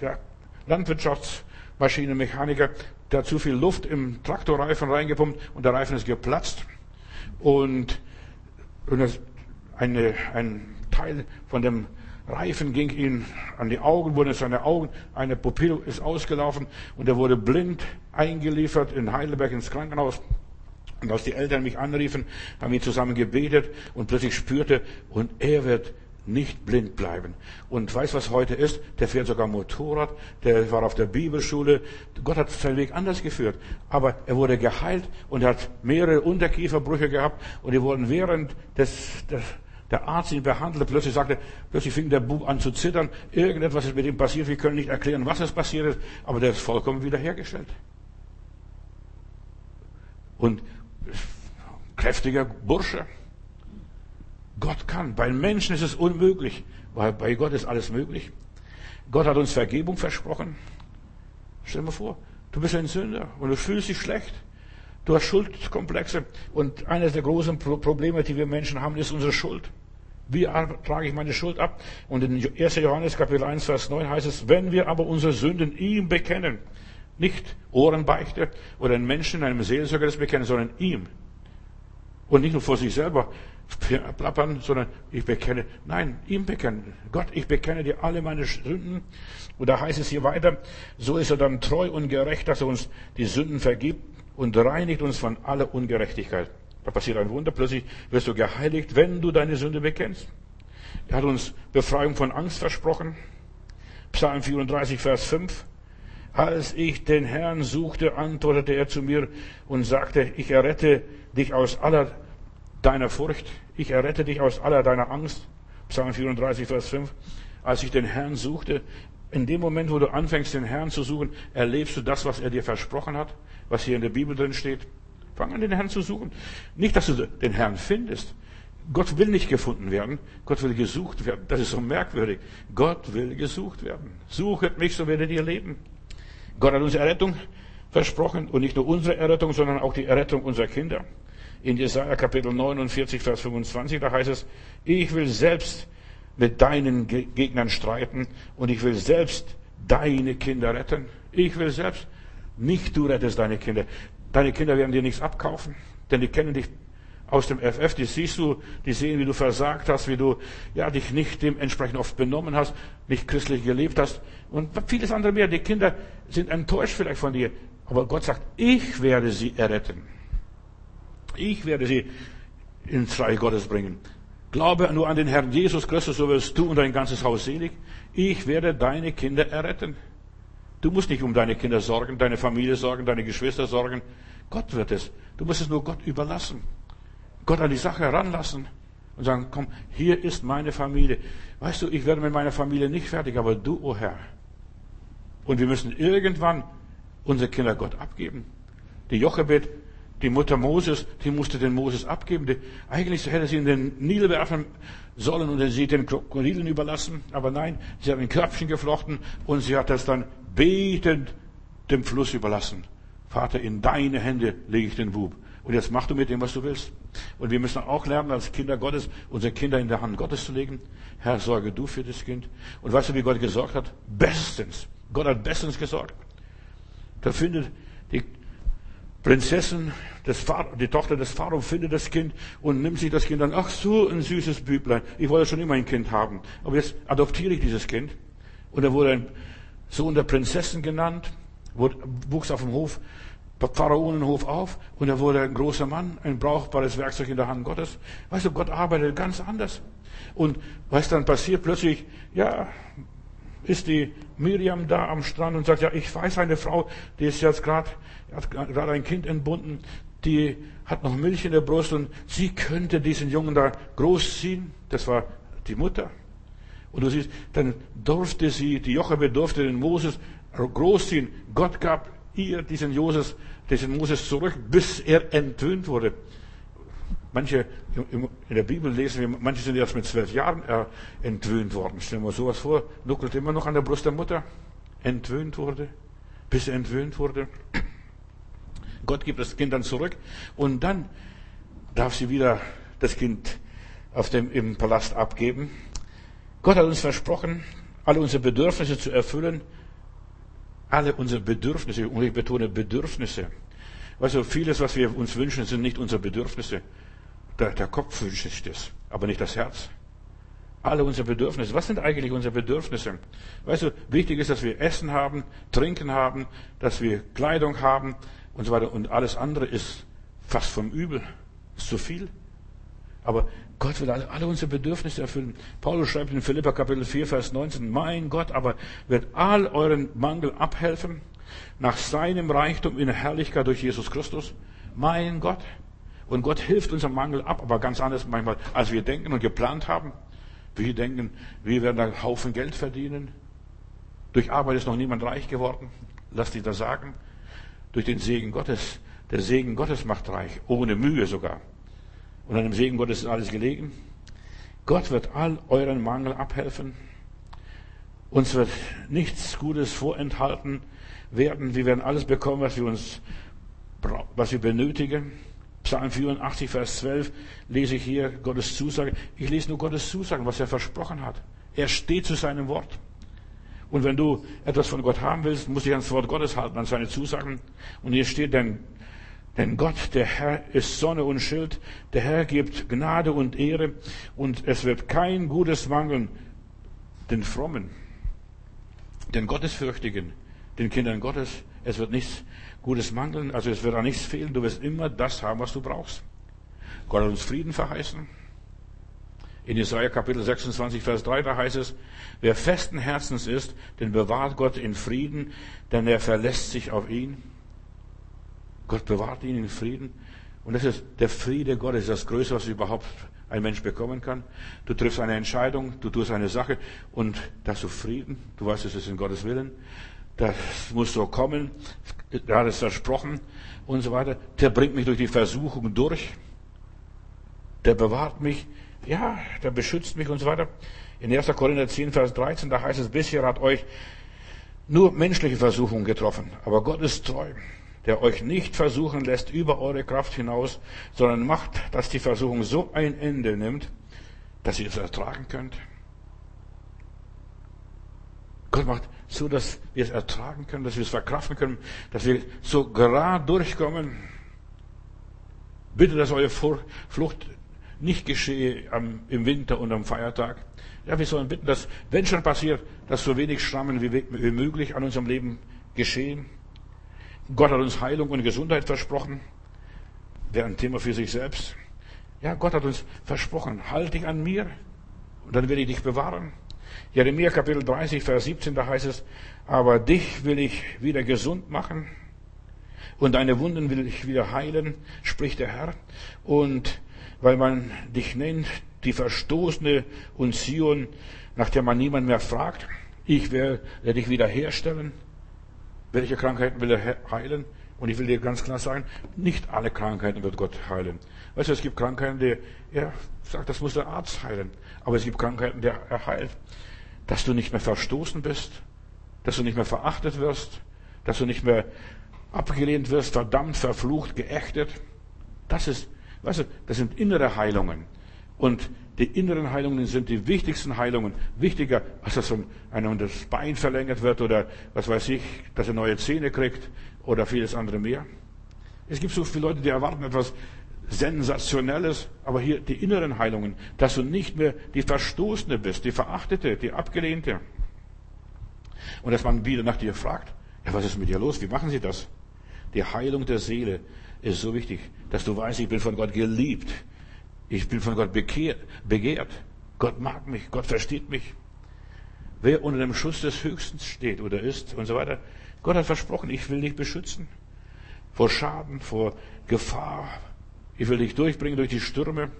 A: der Landwirtschaftsmaschinenmechaniker, der hat zu viel Luft im Traktorreifen reingepumpt und der Reifen ist geplatzt. Und, und eine, ein Teil von dem Reifen ging ihm an die Augen, wurde seine Augen, eine Pupille ist ausgelaufen und er wurde blind eingeliefert in Heidelberg ins Krankenhaus. Und als die Eltern mich anriefen, haben wir zusammen gebetet und plötzlich spürte, und er wird nicht blind bleiben. Und weiß, was heute ist? Der fährt sogar Motorrad, der war auf der Bibelschule. Gott hat seinen Weg anders geführt. Aber er wurde geheilt und hat mehrere Unterkieferbrüche gehabt und die wurden während des, des der Arzt ihn behandelte, plötzlich sagte, plötzlich fing der Bub an zu zittern, irgendetwas ist mit ihm passiert, wir können nicht erklären, was es passiert ist, aber der ist vollkommen wiederhergestellt. Und kräftiger Bursche. Gott kann. Bei Menschen ist es unmöglich, weil bei Gott ist alles möglich. Gott hat uns Vergebung versprochen. Stell dir mal vor, du bist ein Sünder und du fühlst dich schlecht. Du hast Schuldkomplexe und eines der großen Probleme, die wir Menschen haben, ist unsere Schuld. Wie trage ich meine Schuld ab? Und in 1. Johannes Kapitel 1, Vers 9 heißt es, wenn wir aber unsere Sünden ihm bekennen, nicht Ohrenbeichte oder einen Menschen, einem Seelsorger das bekennen, sondern ihm. Und nicht nur vor sich selber plappern, sondern ich bekenne, nein, ihm bekennen. Gott, ich bekenne dir alle meine Sünden. Und da heißt es hier weiter, so ist er dann treu und gerecht, dass er uns die Sünden vergibt und reinigt uns von aller Ungerechtigkeit. Da passiert ein Wunder, plötzlich wirst du geheiligt, wenn du deine Sünde bekennst. Er hat uns Befreiung von Angst versprochen. Psalm 34, Vers 5. Als ich den Herrn suchte, antwortete er zu mir und sagte, ich errette dich aus aller deiner Furcht. Ich errette dich aus aller deiner Angst. Psalm 34, Vers 5. Als ich den Herrn suchte, in dem Moment, wo du anfängst, den Herrn zu suchen, erlebst du das, was er dir versprochen hat, was hier in der Bibel drin steht. Fang an, den Herrn zu suchen. Nicht, dass du den Herrn findest. Gott will nicht gefunden werden. Gott will gesucht werden. Das ist so merkwürdig. Gott will gesucht werden. Suchet mich, so werdet ihr leben. Gott hat uns Errettung versprochen und nicht nur unsere Errettung, sondern auch die Errettung unserer Kinder in Jesaja Kapitel 49, Vers 25, da heißt es, ich will selbst mit deinen Gegnern streiten und ich will selbst deine Kinder retten. Ich will selbst, nicht du rettest deine Kinder. Deine Kinder werden dir nichts abkaufen, denn die kennen dich aus dem FF, die siehst du, die sehen, wie du versagt hast, wie du ja dich nicht dementsprechend oft benommen hast, nicht christlich gelebt hast und vieles andere mehr. Die Kinder sind enttäuscht vielleicht von dir, aber Gott sagt, ich werde sie erretten. Ich werde sie ins Reich Gottes bringen. Glaube nur an den Herrn Jesus Christus, so wirst du und dein ganzes Haus selig. Ich werde deine Kinder erretten. Du musst nicht um deine Kinder sorgen, deine Familie sorgen, deine Geschwister sorgen. Gott wird es. Du musst es nur Gott überlassen. Gott an die Sache heranlassen und sagen, komm, hier ist meine Familie. Weißt du, ich werde mit meiner Familie nicht fertig, aber du, o oh Herr. Und wir müssen irgendwann unsere Kinder Gott abgeben. Die Jochebed, die Mutter Moses, die musste den Moses abgeben. Die, eigentlich hätte sie in den Nil werfen sollen und sie den Krokodilen überlassen. Aber nein, sie hat ein Köpfchen geflochten und sie hat das dann betend dem Fluss überlassen. Vater, in deine Hände lege ich den Bub. Und jetzt mach du mit dem, was du willst. Und wir müssen auch lernen, als Kinder Gottes, unsere Kinder in der Hand Gottes zu legen. Herr, sorge du für das Kind. Und weißt du, wie Gott gesorgt hat? Bestens. Gott hat bestens gesorgt. Da findet die Prinzessin, des Pharao, die Tochter des Pharao, findet das Kind und nimmt sich das Kind an. Ach so, ein süßes Büblein. Ich wollte schon immer ein Kind haben. Aber jetzt adoptiere ich dieses Kind. Und er wurde ein Sohn der Prinzessin genannt, wuchs auf dem Hof, Pharaonenhof auf und er wurde ein großer Mann, ein brauchbares Werkzeug in der Hand Gottes. Weißt du, Gott arbeitet ganz anders. Und was dann passiert, plötzlich, ja, ist die Miriam da am Strand und sagt, ja, ich weiß eine Frau, die ist jetzt gerade, hat gerade ein Kind entbunden, die hat noch Milch in der Brust und sie könnte diesen Jungen da großziehen. Das war die Mutter. Und du siehst, dann durfte sie, die Jochebe durfte den Moses großziehen. Gott gab ihr diesen Joses, diesen Moses zurück, bis er entwöhnt wurde. Manche, in der Bibel lesen wir, manche sind erst mit zwölf Jahren äh, entwöhnt worden. Stellen wir sowas vor, nuckelt immer noch an der Brust der Mutter. Entwöhnt wurde, bis er entwöhnt wurde. Gott gibt das Kind dann zurück und dann darf sie wieder das Kind auf dem, im Palast abgeben. Gott hat uns versprochen, alle unsere Bedürfnisse zu erfüllen. Alle unsere Bedürfnisse, und ich betone Bedürfnisse. Du, vieles, was wir uns wünschen, sind nicht unsere Bedürfnisse. Der, Kopf wünscht sich das, aber nicht das Herz. Alle unsere Bedürfnisse. Was sind eigentlich unsere Bedürfnisse? Weißt du, wichtig ist, dass wir Essen haben, Trinken haben, dass wir Kleidung haben und so weiter. Und alles andere ist fast vom Übel. Ist zu viel. Aber Gott will alle, alle unsere Bedürfnisse erfüllen. Paulus schreibt in Philippa Kapitel 4, Vers 19, mein Gott aber wird all euren Mangel abhelfen nach seinem Reichtum in Herrlichkeit durch Jesus Christus. Mein Gott. Und Gott hilft unserem Mangel ab, aber ganz anders manchmal, als wir denken und geplant haben. Wir denken, wir werden einen Haufen Geld verdienen. Durch Arbeit ist noch niemand reich geworden. Lass dich das sagen. Durch den Segen Gottes. Der Segen Gottes macht reich. Ohne Mühe sogar. Und an dem Segen Gottes ist alles gelegen. Gott wird all euren Mangel abhelfen. Uns wird nichts Gutes vorenthalten werden. Wir werden alles bekommen, was wir uns, was wir benötigen. Psalm 84, Vers 12 lese ich hier Gottes Zusage. Ich lese nur Gottes Zusagen, was er versprochen hat. Er steht zu seinem Wort. Und wenn du etwas von Gott haben willst, musst du dich ans Wort Gottes halten, an seine Zusagen. Und hier steht, denn denn Gott, der Herr, ist Sonne und Schild. Der Herr gibt Gnade und Ehre. Und es wird kein Gutes mangeln den Frommen, den Gottesfürchtigen, den Kindern Gottes. Es wird nichts Gutes mangeln. Also es wird auch nichts fehlen. Du wirst immer das haben, was du brauchst. Gott hat uns Frieden verheißen. In Jesaja Kapitel 26, Vers 3, da heißt es, wer festen Herzens ist, den bewahrt Gott in Frieden, denn er verlässt sich auf ihn. Gott bewahrt ihn in Frieden. Und das ist der Friede Gottes, das Größte, was überhaupt ein Mensch bekommen kann. Du triffst eine Entscheidung, du tust eine Sache und da hast du Frieden. Du weißt, es ist in Gottes Willen. Das muss so kommen. Er hat es versprochen und so weiter. Der bringt mich durch die Versuchung durch. Der bewahrt mich. Ja, der beschützt mich und so weiter. In 1. Korinther 10, Vers 13, da heißt es, bisher hat euch nur menschliche Versuchungen getroffen. Aber Gott ist treu der euch nicht versuchen lässt über eure Kraft hinaus, sondern macht, dass die Versuchung so ein Ende nimmt, dass ihr es ertragen könnt. Gott macht so, dass wir es ertragen können, dass wir es verkraften können, dass wir so gerade durchkommen. Bitte, dass eure Flucht nicht geschehe im Winter und am Feiertag. Ja, wir sollen bitten, dass, wenn schon passiert, dass so wenig Schrammen wie möglich an unserem Leben geschehen. Gott hat uns Heilung und Gesundheit versprochen. Wäre ein Thema für sich selbst. Ja, Gott hat uns versprochen, halt dich an mir und dann will ich dich bewahren. Jeremia Kapitel 30, Vers 17, da heißt es, aber dich will ich wieder gesund machen und deine Wunden will ich wieder heilen, spricht der Herr. Und weil man dich nennt, die Verstoßene und Zion, nach der man niemand mehr fragt. Ich werde dich wiederherstellen. Welche Krankheiten will er heilen? Und ich will dir ganz klar sagen, nicht alle Krankheiten wird Gott heilen. Weißt du, es gibt Krankheiten, die er sagt, das muss der Arzt heilen. Aber es gibt Krankheiten, die er heilt. Dass du nicht mehr verstoßen bist, dass du nicht mehr verachtet wirst, dass du nicht mehr abgelehnt wirst, verdammt, verflucht, geächtet. Das ist, weißt du, das sind innere Heilungen. Und die inneren Heilungen sind die wichtigsten Heilungen. Wichtiger, als dass einem das Bein verlängert wird oder was weiß ich, dass er neue Zähne kriegt oder vieles andere mehr. Es gibt so viele Leute, die erwarten etwas Sensationelles, aber hier die inneren Heilungen, dass du nicht mehr die Verstoßene bist, die Verachtete, die Abgelehnte. Und dass man wieder nach dir fragt, ja, was ist mit dir los? Wie machen Sie das? Die Heilung der Seele ist so wichtig, dass du weißt, ich bin von Gott geliebt. Ich bin von Gott bekehrt, begehrt. Gott mag mich, Gott versteht mich. Wer unter dem Schutz des Höchsten steht oder ist und so weiter, Gott hat versprochen, ich will dich beschützen vor Schaden, vor Gefahr. Ich will dich durchbringen durch die Stürme.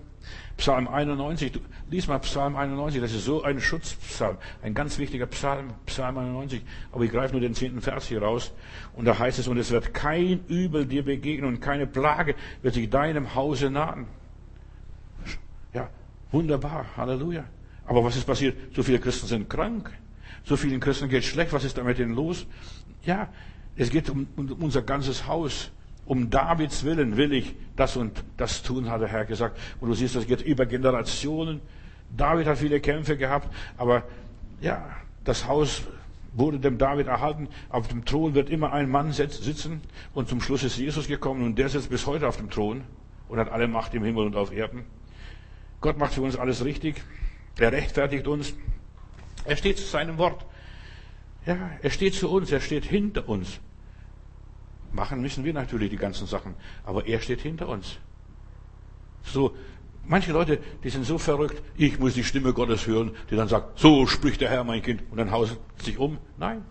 A: Psalm 91, lies mal Psalm 91, das ist so ein Schutzpsalm, ein ganz wichtiger Psalm, Psalm 91. Aber ich greife nur den zehnten Vers hier raus. Und da heißt es, und es wird kein Übel dir begegnen und keine Plage wird sich deinem Hause nahen. Ja, wunderbar, Halleluja. Aber was ist passiert? So viele Christen sind krank. So vielen Christen geht schlecht. Was ist da mit denen los? Ja, es geht um, um unser ganzes Haus. Um Davids Willen will ich das und das tun, hat der Herr gesagt. Und du siehst, das geht über Generationen. David hat viele Kämpfe gehabt, aber ja, das Haus wurde dem David erhalten. Auf dem Thron wird immer ein Mann sitzen und zum Schluss ist Jesus gekommen und der sitzt bis heute auf dem Thron und hat alle Macht im Himmel und auf Erden. Gott macht für uns alles richtig. Er rechtfertigt uns. Er steht zu seinem Wort. Ja, er steht zu uns, er steht hinter uns. Machen müssen wir natürlich die ganzen Sachen, aber er steht hinter uns. So, manche Leute, die sind so verrückt, ich muss die Stimme Gottes hören, die dann sagt, so spricht der Herr, mein Kind, und dann haust sich um. Nein.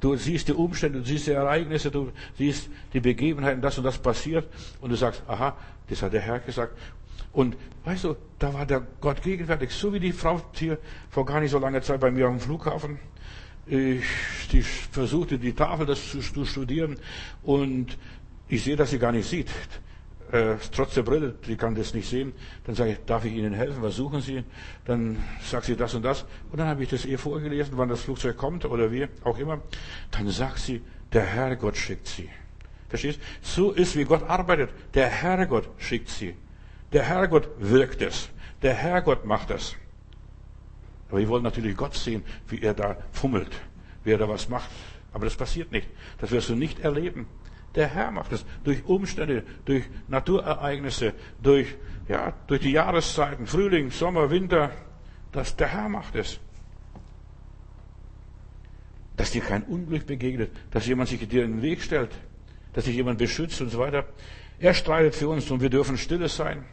A: Du siehst die Umstände, du siehst die Ereignisse, du siehst die Begebenheiten, das und das passiert, und du sagst, aha, das hat der Herr gesagt. Und weißt du, da war der Gott gegenwärtig, so wie die Frau hier vor gar nicht so langer Zeit bei mir am Flughafen ich, die versuchte die Tafel das zu, zu studieren und ich sehe, dass sie gar nicht sieht. Äh, trotz der Brille, die kann das nicht sehen. Dann sage ich, darf ich Ihnen helfen? Was suchen Sie? Dann sagt sie das und das. Und dann habe ich das ihr vorgelesen, wann das Flugzeug kommt oder wie auch immer. Dann sagt sie, der Herrgott schickt sie. Verstehst? So ist, wie Gott arbeitet. Der Herrgott schickt sie. Der Herrgott wirkt es. Der Herrgott macht es. Aber wir wollen natürlich Gott sehen, wie er da fummelt, wie er da was macht. Aber das passiert nicht. Das wirst du nicht erleben. Der Herr macht es durch Umstände, durch Naturereignisse, durch, ja, durch die Jahreszeiten, Frühling, Sommer, Winter. Das, der Herr macht es. Dass dir kein Unglück begegnet, dass jemand sich dir in den Weg stellt, dass sich jemand beschützt und so weiter. Er streitet für uns und wir dürfen stille sein.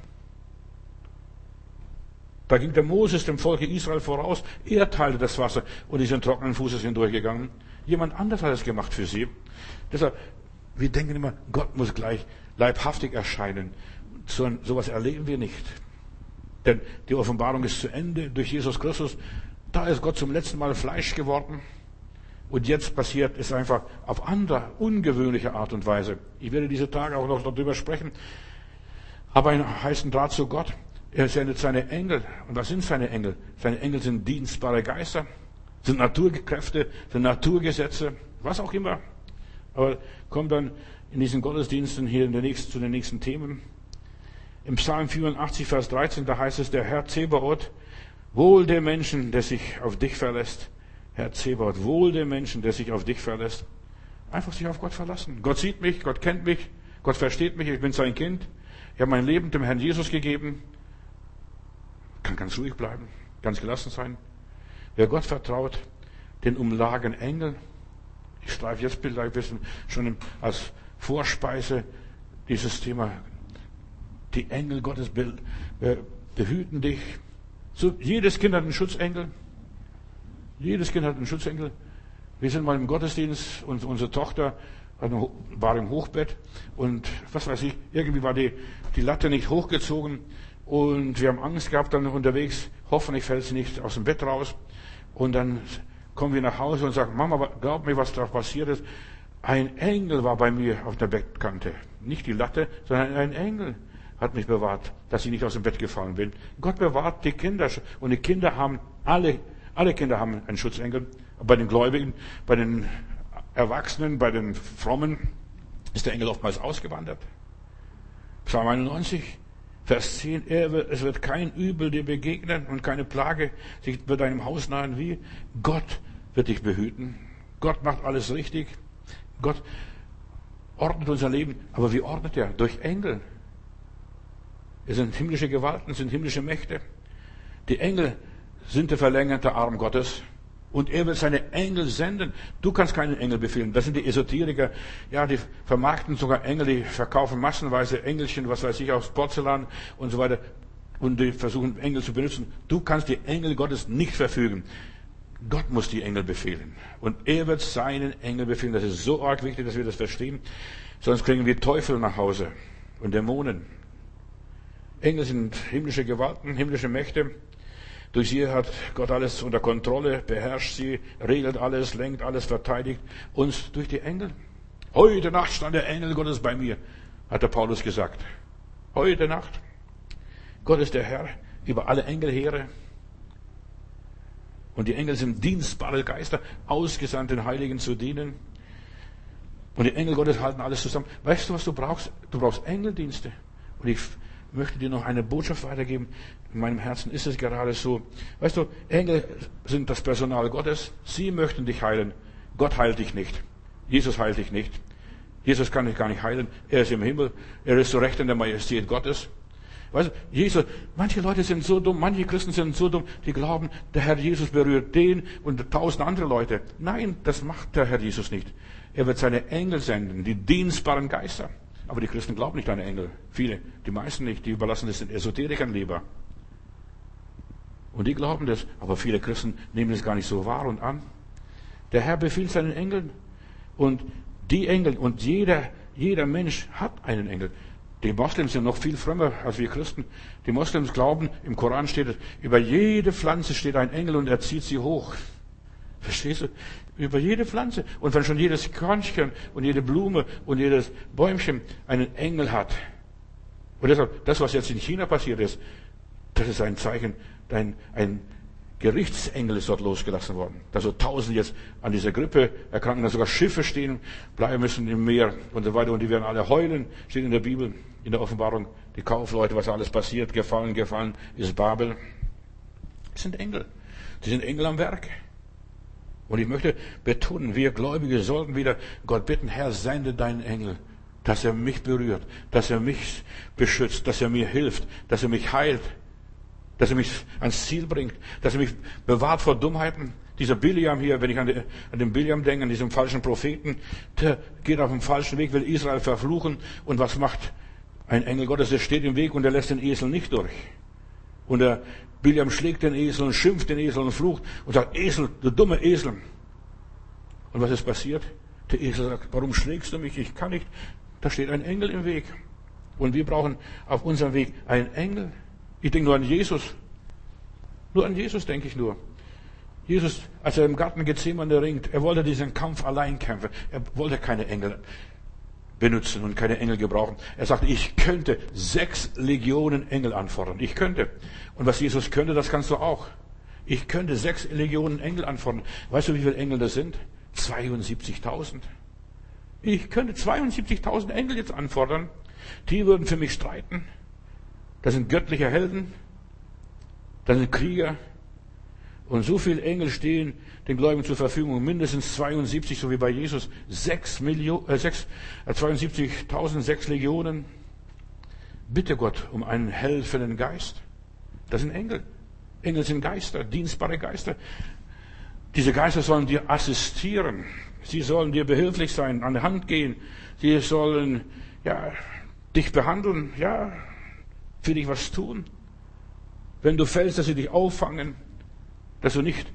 A: Da ging der Moses dem Volke Israel voraus. Er teilte das Wasser und die sind trockenen Fußes hindurchgegangen. Jemand anders hat es gemacht für sie. Deshalb, wir denken immer, Gott muss gleich leibhaftig erscheinen. So, sowas erleben wir nicht. Denn die Offenbarung ist zu Ende durch Jesus Christus. Da ist Gott zum letzten Mal Fleisch geworden. Und jetzt passiert es einfach auf andere, ungewöhnliche Art und Weise. Ich werde diese Tage auch noch darüber sprechen. Aber einen heißen Draht zu Gott. Er sendet seine Engel. Und was sind seine Engel? Seine Engel sind dienstbare Geister, sind Naturkräfte, sind Naturgesetze, was auch immer. Aber kommt dann in diesen Gottesdiensten hier in der nächsten, zu den nächsten Themen. Im Psalm 84, Vers 13, da heißt es, der Herr Zebaoth, wohl der Menschen, der sich auf dich verlässt. Herr Zebaoth, wohl der Menschen, der sich auf dich verlässt. Einfach sich auf Gott verlassen. Gott sieht mich, Gott kennt mich, Gott versteht mich, ich bin sein Kind. Ich habe mein Leben dem Herrn Jesus gegeben kann ganz ruhig bleiben, ganz gelassen sein. Wer Gott vertraut, den umlagen Engel. Ich streife jetzt vielleicht ein bisschen schon als Vorspeise dieses Thema. Die Engel Gottes äh, behüten dich. Jedes Kind hat einen Schutzengel. Jedes Kind hat einen Schutzengel. Wir sind mal im Gottesdienst und unsere Tochter war im Hochbett und was weiß ich, irgendwie war die, die Latte nicht hochgezogen und wir haben Angst gehabt dann unterwegs, hoffentlich fällt sie nicht aus dem Bett raus und dann kommen wir nach Hause und sagen, Mama, glaub mir, was da passiert ist. Ein Engel war bei mir auf der Bettkante. Nicht die Latte, sondern ein Engel hat mich bewahrt, dass ich nicht aus dem Bett gefallen bin. Gott bewahrt die Kinder. Und die Kinder haben, alle, alle Kinder haben einen Schutzengel. Bei den Gläubigen, bei den Erwachsenen, bei den Frommen ist der Engel oftmals ausgewandert. Psalm 91, Vers 10, es wird kein Übel dir begegnen und keine Plage wird deinem Haus nahen wie. Gott wird dich behüten. Gott macht alles richtig. Gott ordnet unser Leben. Aber wie ordnet er? Durch Engel. Es sind himmlische Gewalten, es sind himmlische Mächte. Die Engel sind der verlängerte Arm Gottes. Und er wird seine Engel senden. Du kannst keinen Engel befehlen. Das sind die Esoteriker. Ja, die vermarkten sogar Engel, die verkaufen massenweise Engelchen, was weiß ich, aus Porzellan und so weiter. Und die versuchen Engel zu benutzen. Du kannst die Engel Gottes nicht verfügen. Gott muss die Engel befehlen. Und er wird seinen Engel befehlen. Das ist so arg wichtig, dass wir das verstehen. Sonst kriegen wir Teufel nach Hause und Dämonen. Engel sind himmlische Gewalten, himmlische Mächte. Durch sie hat Gott alles unter Kontrolle, beherrscht sie, regelt alles, lenkt alles, verteidigt uns durch die Engel. Heute Nacht stand der Engel Gottes bei mir, hat der Paulus gesagt. Heute Nacht. Gott ist der Herr über alle Engelheere. Und die Engel sind dienstbare Geister, ausgesandt den Heiligen zu dienen. Und die Engel Gottes halten alles zusammen. Weißt du, was du brauchst? Du brauchst Engeldienste. Und ich möchte dir noch eine Botschaft weitergeben. In meinem Herzen ist es gerade so. Weißt du, Engel sind das Personal Gottes. Sie möchten dich heilen. Gott heilt dich nicht. Jesus heilt dich nicht. Jesus kann dich gar nicht heilen. Er ist im Himmel. Er ist so recht in der Majestät Gottes. Weißt du, Jesus, manche Leute sind so dumm, manche Christen sind so dumm, die glauben, der Herr Jesus berührt den und tausend andere Leute. Nein, das macht der Herr Jesus nicht. Er wird seine Engel senden, die dienstbaren Geister. Aber die Christen glauben nicht an Engel. Viele, die meisten nicht, die überlassen es den Esoterikern lieber. Und die glauben das, aber viele Christen nehmen es gar nicht so wahr und an. Der Herr befiehlt seinen Engeln und die Engel und jeder, jeder Mensch hat einen Engel. Die Moslems sind noch viel frömmer als wir Christen. Die Moslems glauben, im Koran steht, über jede Pflanze steht ein Engel und er zieht sie hoch. Verstehst du? Über jede Pflanze. Und wenn schon jedes Körnchen und jede Blume und jedes Bäumchen einen Engel hat. Und deshalb, das, was jetzt in China passiert ist, das ist ein Zeichen, ein, ein Gerichtsengel ist dort losgelassen worden. Da so tausend jetzt an dieser Grippe erkranken, da sogar Schiffe stehen bleiben müssen im Meer und so weiter. Und die werden alle heulen, steht in der Bibel, in der Offenbarung. Die Kaufleute, was alles passiert, gefallen, gefallen, ist Babel. Das sind Engel. Die sind Engel am Werk. Und ich möchte betonen, wir Gläubige sollten wieder Gott bitten, Herr, sende deinen Engel, dass er mich berührt, dass er mich beschützt, dass er mir hilft, dass er mich heilt, dass er mich ans Ziel bringt, dass er mich bewahrt vor Dummheiten. Dieser Biliam hier, wenn ich an, den Biliam denke, an diesem falschen Propheten, der geht auf dem falschen Weg, will Israel verfluchen. Und was macht ein Engel Gottes? Der steht im Weg und er lässt den Esel nicht durch. Und der Biliam schlägt den Esel und schimpft den Esel und flucht und sagt, Esel, du dumme Esel. Und was ist passiert? Der Esel sagt, warum schlägst du mich? Ich kann nicht. Da steht ein Engel im Weg. Und wir brauchen auf unserem Weg einen Engel. Ich denke nur an Jesus. Nur an Jesus denke ich nur. Jesus, als er im Garten Gethsemane ringt, er wollte diesen Kampf allein kämpfen. Er wollte keine Engel benutzen und keine Engel gebrauchen. Er sagte, ich könnte sechs Legionen Engel anfordern. Ich könnte. Und was Jesus könnte, das kannst du auch. Ich könnte sechs Legionen Engel anfordern. Weißt du, wie viele Engel das sind? 72.000. Ich könnte 72.000 Engel jetzt anfordern. Die würden für mich streiten. Das sind göttliche Helden. Das sind Krieger. Und so viele Engel stehen den Gläubigen zur Verfügung. Mindestens 72, so wie bei Jesus. 6 Millionen, äh, 6, äh, 72.000, 6 Legionen. Bitte Gott um einen helfenden Geist. Das sind Engel. Engel sind Geister, dienstbare Geister. Diese Geister sollen dir assistieren. Sie sollen dir behilflich sein, an der Hand gehen. Sie sollen, ja, dich behandeln, ja, für dich was tun. Wenn du fällst, dass sie dich auffangen, dass du nicht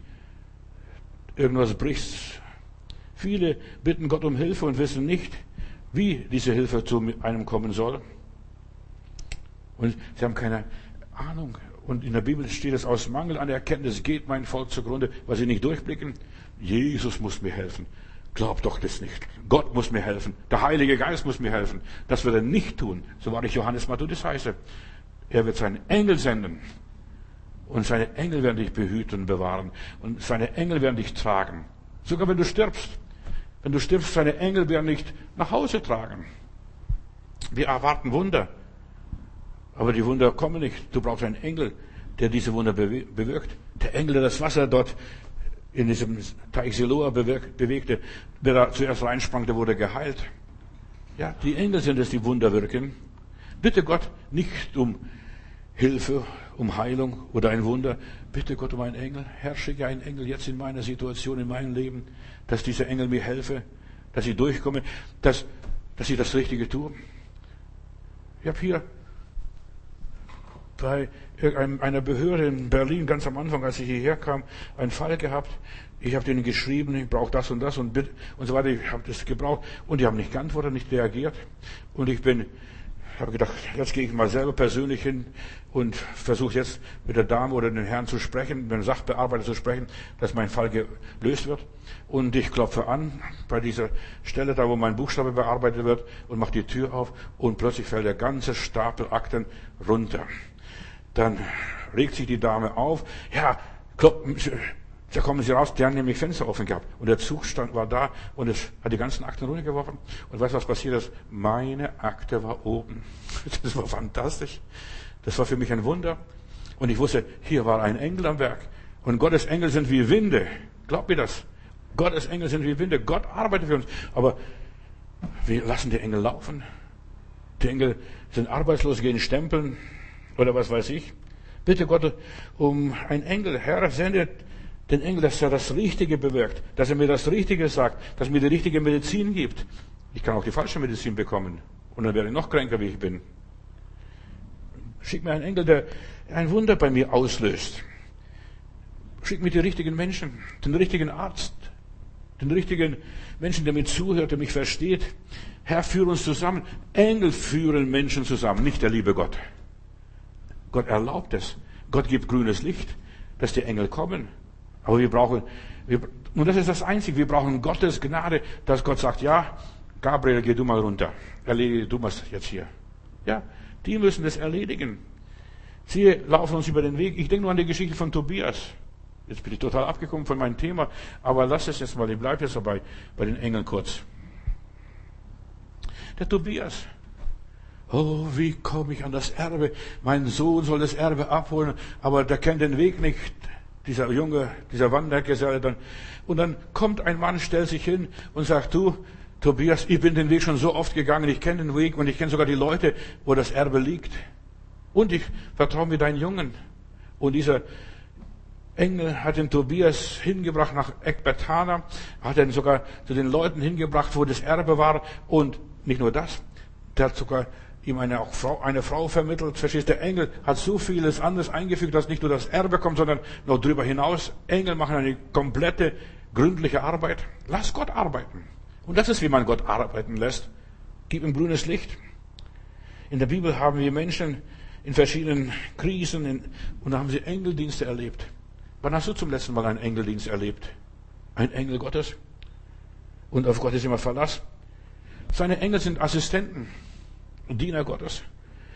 A: irgendwas brichst. Viele bitten Gott um Hilfe und wissen nicht, wie diese Hilfe zu einem kommen soll. Und sie haben keine Ahnung. Und in der Bibel steht es, aus Mangel an Erkenntnis geht mein Volk zugrunde, weil sie nicht durchblicken. Jesus muss mir helfen. Glaub doch das nicht. Gott muss mir helfen. Der Heilige Geist muss mir helfen. Das wird er nicht tun, so war ich Johannes Matthäus heiße. Er wird seinen Engel senden. Und seine Engel werden dich behüten und bewahren. Und seine Engel werden dich tragen. Sogar wenn du stirbst. Wenn du stirbst, seine Engel werden dich nach Hause tragen. Wir erwarten Wunder. Aber die Wunder kommen nicht. Du brauchst einen Engel, der diese Wunder bewirkt. Der Engel, der das Wasser dort in diesem Teich Siloa bewegte, wer da zuerst reinsprang, der wurde geheilt. Ja, die Engel sind es, die Wunder wirken. Bitte Gott nicht um Hilfe, um Heilung oder ein Wunder. Bitte Gott um einen Engel. Herr, schicke einen Engel jetzt in meiner Situation, in meinem Leben, dass dieser Engel mir helfe, dass ich durchkomme, dass, dass ich das Richtige tue. Ich habe hier bei einer Behörde in Berlin ganz am Anfang, als ich hierher kam, einen Fall gehabt. Ich habe denen geschrieben, ich brauche das und das und, und so weiter. Ich habe das gebraucht und die haben nicht geantwortet, nicht reagiert. Und ich bin, habe gedacht, jetzt gehe ich mal selber persönlich hin und versuche jetzt mit der Dame oder den Herrn zu sprechen, mit dem Sachbearbeiter zu sprechen, dass mein Fall gelöst wird. Und ich klopfe an bei dieser Stelle, da wo mein Buchstabe bearbeitet wird und mache die Tür auf und plötzlich fällt der ganze Stapel Akten runter. Dann regt sich die Dame auf. Ja, da kommen sie raus, die haben nämlich Fenster offen gehabt. Und der Zugstand war da und es hat die ganzen Akten runtergeworfen. Und weißt du, was passiert ist? Meine Akte war oben. Das war fantastisch. Das war für mich ein Wunder. Und ich wusste, hier war ein Engel am Werk. Und Gottes Engel sind wie Winde. Glaub mir das. Gottes Engel sind wie Winde. Gott arbeitet für uns. Aber wir lassen die Engel laufen. Die Engel sind arbeitslos, gehen stempeln, oder was weiß ich. Bitte Gott um einen Engel. Herr, sendet den Engel, dass er das Richtige bewirkt, dass er mir das Richtige sagt, dass er mir die richtige Medizin gibt. Ich kann auch die falsche Medizin bekommen. Und dann wäre ich noch kränker, wie ich bin. Schick mir einen Engel, der ein Wunder bei mir auslöst. Schick mir die richtigen Menschen, den richtigen Arzt, den richtigen Menschen, der mir zuhört, der mich versteht. Herr, führe uns zusammen. Engel führen Menschen zusammen, nicht der liebe Gott. Gott erlaubt es. Gott gibt grünes Licht, dass die Engel kommen. Aber wir brauchen, wir, und das ist das Einzige, wir brauchen Gottes Gnade, dass Gott sagt, ja, Gabriel, geh du mal runter. Erledige du mal jetzt hier. Ja, die müssen das erledigen. Sie laufen uns über den Weg. Ich denke nur an die Geschichte von Tobias. Jetzt bin ich total abgekommen von meinem Thema, aber lass es jetzt mal, ich bleibe jetzt dabei, bei den Engeln kurz. Der Tobias, Oh, wie komme ich an das Erbe? Mein Sohn soll das Erbe abholen, aber der kennt den Weg nicht. Dieser Junge, dieser Wandergeselle dann. Und dann kommt ein Mann, stellt sich hin und sagt, du, Tobias, ich bin den Weg schon so oft gegangen, ich kenne den Weg und ich kenne sogar die Leute, wo das Erbe liegt. Und ich vertraue mir deinen Jungen. Und dieser Engel hat den Tobias hingebracht nach Ekbatana, hat ihn sogar zu den Leuten hingebracht, wo das Erbe war. Und nicht nur das, der hat sogar ihm eine, Frau, eine Frau vermittelt. Verstehst der Engel hat so vieles anderes eingefügt, dass nicht nur das Erbe kommt, sondern noch darüber hinaus. Engel machen eine komplette, gründliche Arbeit. Lass Gott arbeiten. Und das ist, wie man Gott arbeiten lässt. Gib ihm grünes Licht. In der Bibel haben wir Menschen in verschiedenen Krisen in, und da haben sie Engeldienste erlebt. Wann hast du zum letzten Mal einen Engeldienst erlebt? Ein Engel Gottes? Und auf Gott ist immer Verlass. Seine Engel sind Assistenten. Diener Gottes.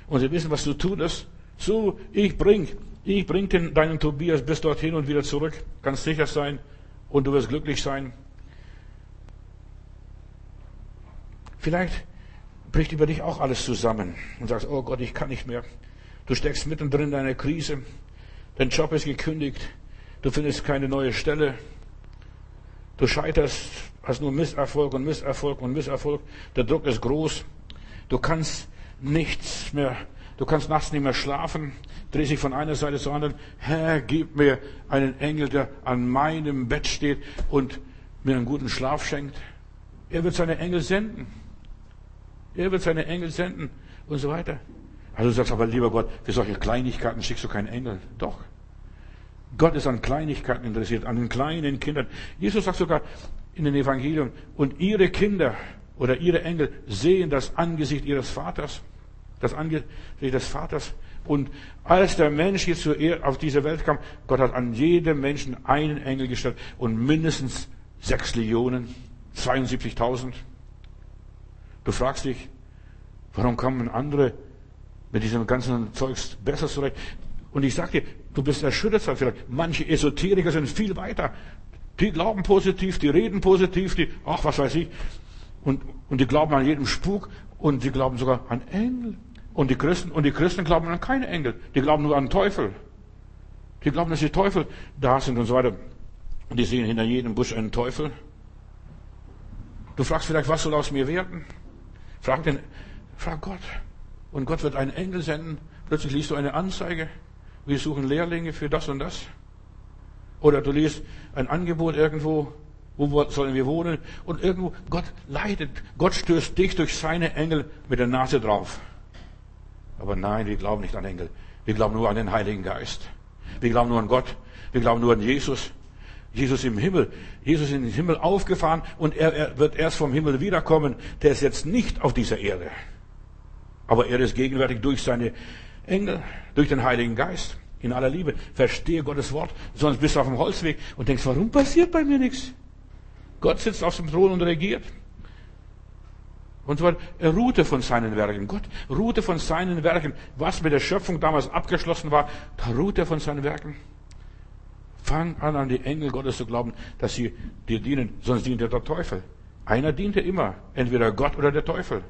A: Und sie wissen, was du tust. So, ich bring, ich bring den, deinen Tobias bis dorthin und wieder zurück. Kannst sicher sein und du wirst glücklich sein. Vielleicht bricht über dich auch alles zusammen und sagst, oh Gott, ich kann nicht mehr. Du steckst mittendrin in einer Krise. Dein Job ist gekündigt. Du findest keine neue Stelle. Du scheiterst, hast nur Misserfolg und Misserfolg und Misserfolg. Der Druck ist groß. Du kannst nichts mehr, du kannst nachts nicht mehr schlafen, dreh sich von einer Seite zur anderen. Herr, gib mir einen Engel, der an meinem Bett steht und mir einen guten Schlaf schenkt. Er wird seine Engel senden. Er wird seine Engel senden und so weiter. Also du sagst aber, lieber Gott, für solche Kleinigkeiten schickst du keinen Engel. Doch. Gott ist an Kleinigkeiten interessiert, an den kleinen Kindern. Jesus sagt sogar, in den Evangelium. Und ihre Kinder oder ihre Engel sehen das Angesicht ihres Vaters, das Angesicht des Vaters. Und als der Mensch hier auf diese Welt kam, Gott hat an jedem Menschen einen Engel gestellt und mindestens sechs Legionen, 72.000. Du fragst dich, warum kommen andere mit diesem ganzen Zeugs besser zurecht? Und ich sag dir, du bist erschüttert vielleicht. Manche Esoteriker sind viel weiter. Die glauben positiv, die reden positiv, die, ach, was weiß ich. Und, und die glauben an jedem Spuk und die glauben sogar an Engel. Und die Christen, und die Christen glauben an keine Engel. Die glauben nur an Teufel. Die glauben, dass die Teufel da sind und so weiter. Und die sehen hinter jedem Busch einen Teufel. Du fragst vielleicht, was soll aus mir werden? Frag den, frag Gott. Und Gott wird einen Engel senden. Plötzlich liest du eine Anzeige. Wir suchen Lehrlinge für das und das. Oder du liest ein Angebot irgendwo. Wo sollen wir wohnen? Und irgendwo, Gott leitet. Gott stößt dich durch seine Engel mit der Nase drauf. Aber nein, wir glauben nicht an Engel. Wir glauben nur an den Heiligen Geist. Wir glauben nur an Gott. Wir glauben nur an Jesus. Jesus im Himmel. Jesus in den Himmel aufgefahren und er, er wird erst vom Himmel wiederkommen. Der ist jetzt nicht auf dieser Erde. Aber er ist gegenwärtig durch seine Engel, durch den Heiligen Geist. In aller Liebe. Verstehe Gottes Wort. Sonst bist du auf dem Holzweg und denkst, warum passiert bei mir nichts? Gott sitzt auf dem Thron und regiert. Und zwar, er ruhte von seinen Werken. Gott ruhte von seinen Werken. Was mit der Schöpfung damals abgeschlossen war, da ruht er von seinen Werken. Fang an, an die Engel Gottes zu glauben, dass sie dir dienen, sonst dient dir der Teufel. Einer diente immer, entweder Gott oder der Teufel.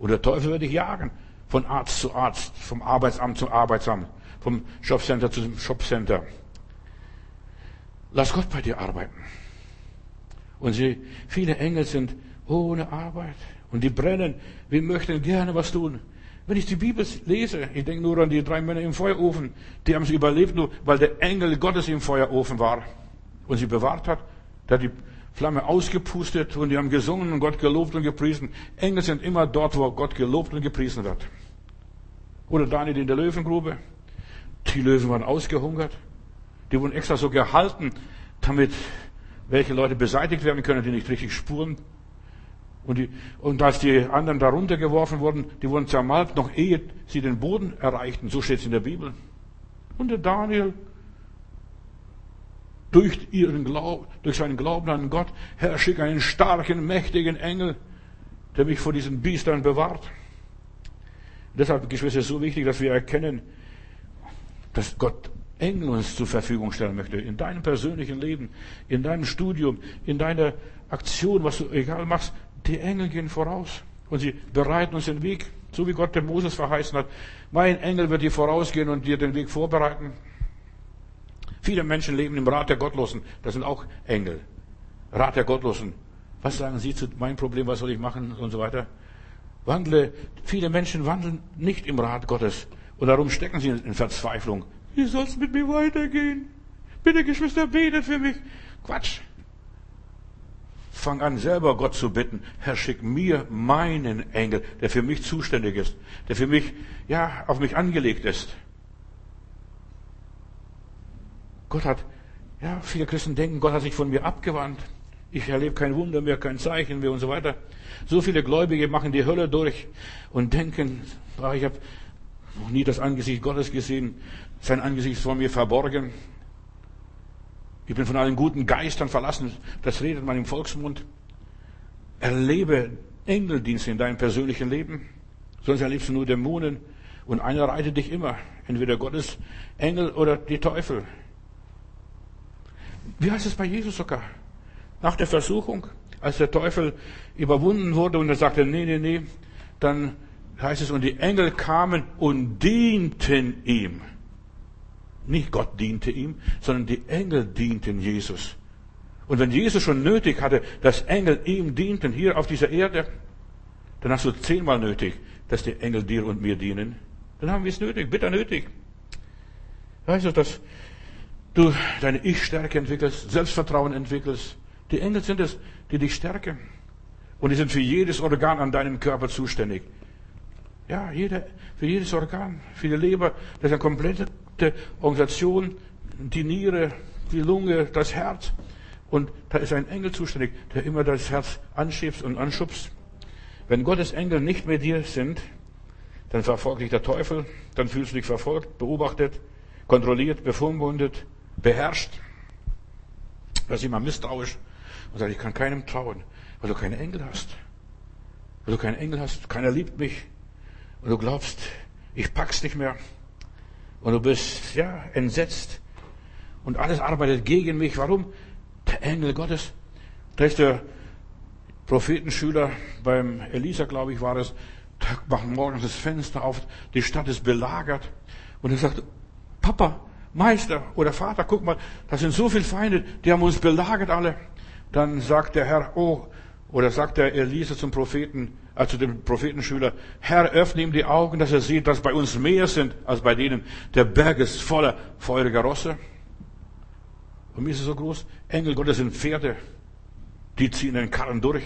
A: Und der Teufel wird dich jagen, von Arzt zu Arzt, vom Arbeitsamt zum Arbeitsamt, vom Shopcenter zum Shopcenter. Lass Gott bei dir arbeiten. Und sie, viele Engel sind ohne Arbeit. Und die brennen. Wir möchten gerne was tun. Wenn ich die Bibel lese, ich denke nur an die drei Männer im Feuerofen, die haben es überlebt, nur weil der Engel Gottes im Feuerofen war und sie bewahrt hat. Der hat die Flamme ausgepustet und die haben gesungen und Gott gelobt und gepriesen. Engel sind immer dort, wo Gott gelobt und gepriesen wird. Oder Daniel in der Löwengrube. Die Löwen waren ausgehungert. Die wurden extra so gehalten, damit welche Leute beseitigt werden können, die nicht richtig spuren und, die, und als die anderen darunter geworfen wurden, die wurden zermalmt, noch ehe sie den Boden erreichten. So steht es in der Bibel. Und der Daniel, durch, ihren Glaub, durch seinen Glauben an Gott, Herr, schick einen starken, mächtigen Engel, der mich vor diesen Biestern bewahrt. Deshalb, Geschwister, ist es so wichtig, dass wir erkennen, dass Gott Engel uns zur Verfügung stellen möchte. In deinem persönlichen Leben, in deinem Studium, in deiner Aktion, was du egal machst. Die Engel gehen voraus und sie bereiten uns den Weg, so wie Gott dem Moses verheißen hat. Mein Engel wird dir vorausgehen und dir den Weg vorbereiten. Viele Menschen leben im Rat der Gottlosen. Das sind auch Engel. Rat der Gottlosen. Was sagen Sie zu meinem Problem? Was soll ich machen? Und so weiter. Wandle. Viele Menschen wandeln nicht im Rat Gottes. Und darum stecken sie in Verzweiflung. Wie soll es mit mir weitergehen? Bitte, Geschwister, betet für mich. Quatsch. Fang an, selber Gott zu bitten. Herr, schick mir meinen Engel, der für mich zuständig ist, der für mich, ja, auf mich angelegt ist. Gott hat, ja, viele Christen denken, Gott hat sich von mir abgewandt. Ich erlebe kein Wunder mehr, kein Zeichen mehr und so weiter. So viele Gläubige machen die Hölle durch und denken, ich habe noch nie das Angesicht Gottes gesehen, sein Angesicht vor mir verborgen. Ich bin von allen guten Geistern verlassen. Das redet man im Volksmund. Erlebe Engeldienste in deinem persönlichen Leben. Sonst erlebst du nur Dämonen. Und einer reitet dich immer. Entweder Gottes Engel oder die Teufel. Wie heißt es bei Jesus sogar? Nach der Versuchung, als der Teufel überwunden wurde und er sagte, nee, nee, nee, dann heißt es, und die Engel kamen und dienten ihm. Nicht Gott diente ihm, sondern die Engel dienten Jesus. Und wenn Jesus schon nötig hatte, dass Engel ihm dienten hier auf dieser Erde, dann hast du zehnmal nötig, dass die Engel dir und mir dienen. Dann haben wir es nötig, bitter nötig. Weißt du, dass du deine Ich-Stärke entwickelst, Selbstvertrauen entwickelst. Die Engel sind es, die dich stärken. Und die sind für jedes Organ an deinem Körper zuständig. Ja, jeder, für jedes Organ, für die Leber, das ist eine komplette Organisation, die Niere, die Lunge, das Herz. Und da ist ein Engel zuständig, der immer das Herz anschiebt und anschubst. Wenn Gottes Engel nicht mit dir sind, dann verfolgt dich der Teufel, dann fühlst du dich verfolgt, beobachtet, kontrolliert, bevormundet, beherrscht. Da ist immer misstrauisch und sagt, ich kann keinem trauen, weil du keine Engel hast. Weil du keinen Engel hast, keiner liebt mich. Und du glaubst, ich pack's nicht mehr. Und du bist, ja, entsetzt. Und alles arbeitet gegen mich. Warum? Der Engel Gottes. Da ist der Prophetenschüler beim Elisa, glaube ich, war es. Da macht morgens das Fenster auf. Die Stadt ist belagert. Und er sagt, Papa, Meister oder Vater, guck mal, da sind so viele Feinde, die haben uns belagert alle. Dann sagt der Herr, oh, oder sagt der Elisa zum Propheten, also dem Prophetenschüler, Herr, öffne ihm die Augen, dass er sieht, dass bei uns mehr sind als bei denen. Der Berg ist voller feuriger Rosse. Und mir ist es so groß, Engel Gottes sind Pferde, die ziehen den Karren durch,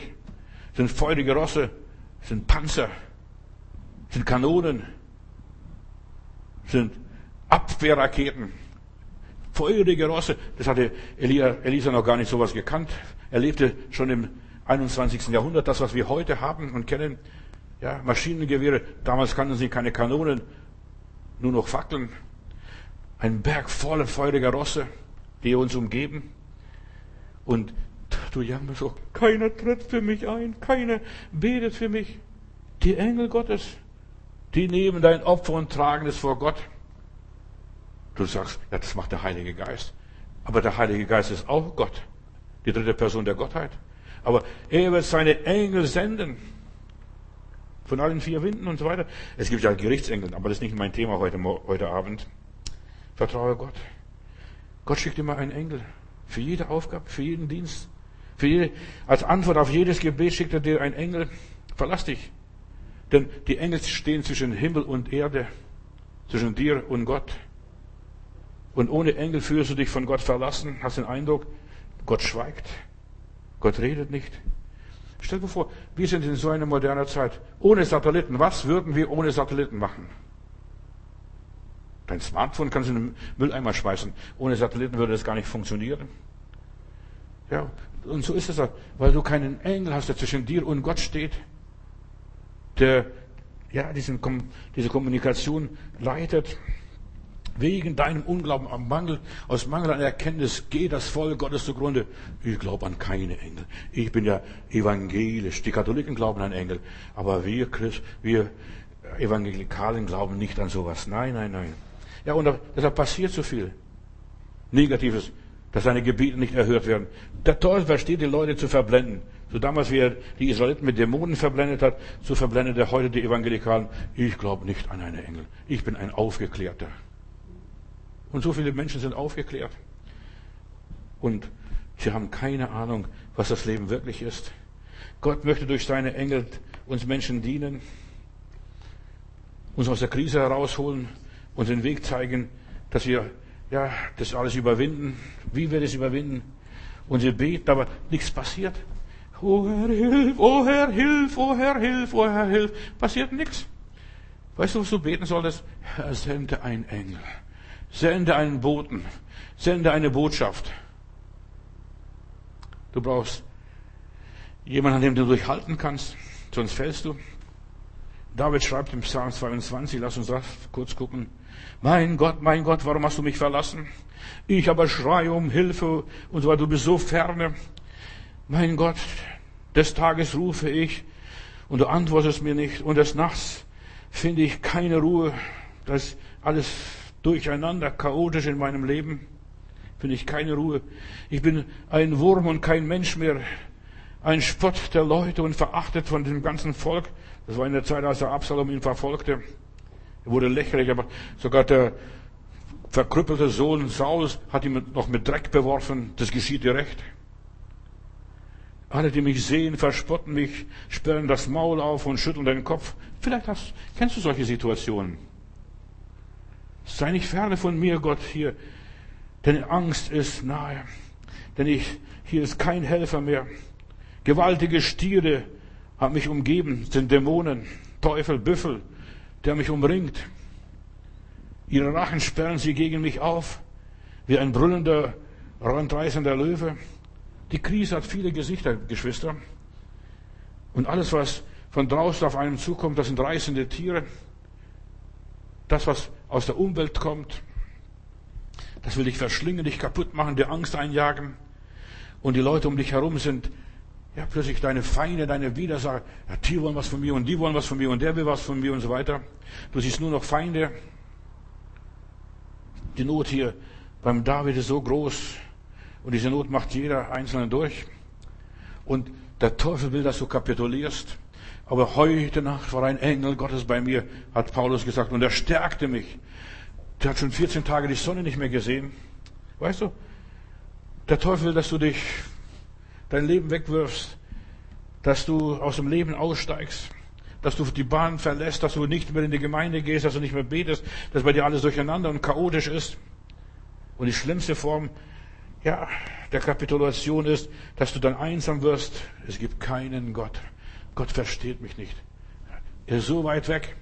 A: sind feurige Rosse, sind Panzer, sind Kanonen, sind Abwehrraketen, feurige Rosse. Das hatte Elia, Elisa noch gar nicht sowas gekannt. Er lebte schon im 21. Jahrhundert, das, was wir heute haben und kennen. Ja, Maschinengewehre. Damals kannten sie keine Kanonen, nur noch Fackeln. Ein Berg voller feuriger Rosse, die uns umgeben. Und du jammerst so, keiner tritt für mich ein, keiner betet für mich. Die Engel Gottes, die nehmen dein Opfer und tragen es vor Gott. Du sagst, ja, das macht der Heilige Geist. Aber der Heilige Geist ist auch Gott. Die dritte Person der Gottheit. Aber er wird seine Engel senden. Von allen vier Winden und so weiter. Es gibt ja Gerichtsengel, aber das ist nicht mein Thema heute, heute Abend. Vertraue Gott. Gott schickt immer einen Engel. Für jede Aufgabe, für jeden Dienst. Für jede, als Antwort auf jedes Gebet schickt er dir einen Engel. Verlass dich. Denn die Engel stehen zwischen Himmel und Erde. Zwischen dir und Gott. Und ohne Engel fühlst du dich von Gott verlassen, hast den Eindruck, Gott schweigt. Gott redet nicht. Stell dir vor, wir sind in so einer modernen Zeit. Ohne Satelliten. Was würden wir ohne Satelliten machen? Dein Smartphone kannst du in den Mülleimer schmeißen. Ohne Satelliten würde das gar nicht funktionieren. Ja, und so ist es auch, weil du keinen Engel hast, der zwischen dir und Gott steht, der ja diesen, diese Kommunikation leitet. Wegen deinem Unglauben am Mangel, aus Mangel an Erkenntnis geht das Volk Gottes zugrunde. Ich glaube an keine Engel. Ich bin ja evangelisch. Die Katholiken glauben an Engel. Aber wir, Christ, wir Evangelikalen glauben nicht an sowas. Nein, nein, nein. Ja, und deshalb passiert so viel. Negatives, dass seine Gebiete nicht erhört werden. Der Teufel versteht die Leute zu verblenden. So damals, wie er die Israeliten mit Dämonen verblendet hat, so verblendet er heute die Evangelikalen. Ich glaube nicht an eine Engel. Ich bin ein Aufgeklärter. Und so viele Menschen sind aufgeklärt. Und sie haben keine Ahnung, was das Leben wirklich ist. Gott möchte durch seine Engel uns Menschen dienen, uns aus der Krise herausholen, uns den Weg zeigen, dass wir ja das alles überwinden, wie wir das überwinden. Und wir beten, aber nichts passiert. Oh Herr, hilf, oh Herr, hilf, oh Herr, hilf, oh Herr, hilf. Passiert nichts. Weißt du, was du beten solltest? Herr, sende ein Engel. Sende einen Boten. Sende eine Botschaft. Du brauchst jemanden, an dem du durchhalten kannst, sonst fällst du. David schreibt im Psalm 22, lass uns das kurz gucken. Mein Gott, mein Gott, warum hast du mich verlassen? Ich aber schreie um Hilfe und weiter, du bist so ferne. Mein Gott, des Tages rufe ich und du antwortest mir nicht und des Nachts finde ich keine Ruhe. Das alles durcheinander, chaotisch in meinem Leben, finde ich keine Ruhe. Ich bin ein Wurm und kein Mensch mehr, ein Spott der Leute und verachtet von dem ganzen Volk. Das war in der Zeit, als der Absalom ihn verfolgte. Er wurde lächerlich, aber sogar der verkrüppelte Sohn Saul hat ihn noch mit Dreck beworfen. Das geschieht dir recht. Alle, die mich sehen, verspotten mich, sperren das Maul auf und schütteln den Kopf. Vielleicht hast, kennst du solche Situationen. Sei nicht ferne von mir, Gott, hier, denn Angst ist nahe. Denn ich, hier ist kein Helfer mehr. Gewaltige Stiere haben mich umgeben, sind Dämonen, Teufel, Büffel, der mich umringt. Ihre Rachen sperren sie gegen mich auf, wie ein brüllender, randreißender Löwe. Die Krise hat viele Gesichter, Geschwister. Und alles, was von draußen auf einem zukommt, das sind reißende Tiere. Das, was aus der Umwelt kommt, das will dich verschlingen, dich kaputt machen, dir Angst einjagen. Und die Leute um dich herum sind ja plötzlich deine Feinde, deine Widersacher. Ja, die wollen was von mir und die wollen was von mir und der will was von mir und so weiter. Du siehst nur noch Feinde. Die Not hier beim David ist so groß und diese Not macht jeder Einzelne durch. Und der Teufel will, dass du kapitulierst. Aber heute Nacht war ein Engel Gottes bei mir, hat Paulus gesagt, und er stärkte mich. Der hat schon 14 Tage die Sonne nicht mehr gesehen. Weißt du? Der Teufel dass du dich, dein Leben wegwirfst, dass du aus dem Leben aussteigst, dass du die Bahn verlässt, dass du nicht mehr in die Gemeinde gehst, dass du nicht mehr betest, dass bei dir alles durcheinander und chaotisch ist. Und die schlimmste Form, ja, der Kapitulation ist, dass du dann einsam wirst. Es gibt keinen Gott. Gott versteht mich nicht. Er ist so weit weg.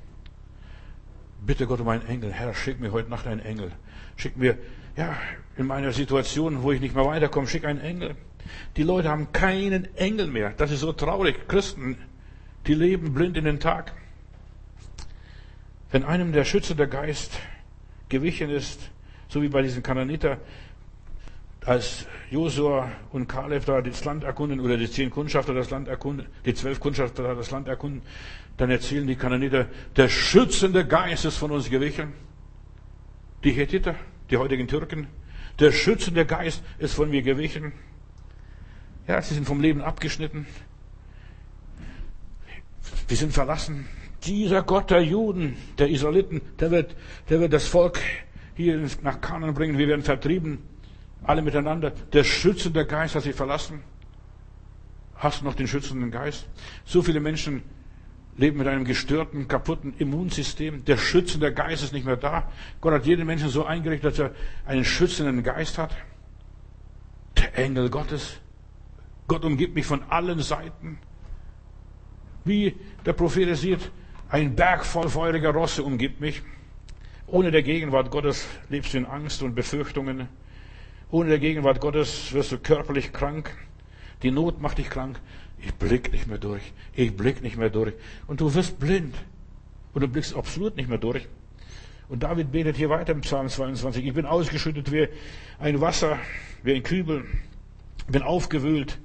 A: Bitte Gott um einen Engel. Herr, schick mir heute Nacht einen Engel. Schick mir, ja, in meiner Situation, wo ich nicht mehr weiterkomme, schick einen Engel. Die Leute haben keinen Engel mehr. Das ist so traurig. Christen, die leben blind in den Tag. Wenn einem der schützende Geist gewichen ist, so wie bei diesen Kananiter, als Josua und Kaleb da das Land erkunden, oder die zehn Kundschafter das Land erkunden, die zwölf Kundschafter das Land erkunden, dann erzählen die Kananiter, der schützende Geist ist von uns gewichen. Die Hethiter, die heutigen Türken, der schützende Geist ist von mir gewichen. Ja, sie sind vom Leben abgeschnitten. Wir sind verlassen. Dieser Gott der Juden, der Israeliten, der wird, der wird das Volk hier nach Kanan bringen. Wir werden vertrieben. Alle miteinander. Der schützende Geist hat sie verlassen. Hast du noch den schützenden Geist? So viele Menschen leben mit einem gestörten, kaputten Immunsystem. Der schützende Geist ist nicht mehr da. Gott hat jeden Menschen so eingerichtet, dass er einen schützenden Geist hat. Der Engel Gottes. Gott umgibt mich von allen Seiten. Wie der Prophet sieht, ein Berg voll feuriger Rosse umgibt mich. Ohne der Gegenwart Gottes lebst du in Angst und Befürchtungen. Ohne der Gegenwart Gottes wirst du körperlich krank. Die Not macht dich krank. Ich blick nicht mehr durch. Ich blick nicht mehr durch. Und du wirst blind. Und du blickst absolut nicht mehr durch. Und David betet hier weiter im Psalm 22. Ich bin ausgeschüttet wie ein Wasser, wie ein Kübel. Bin aufgewühlt.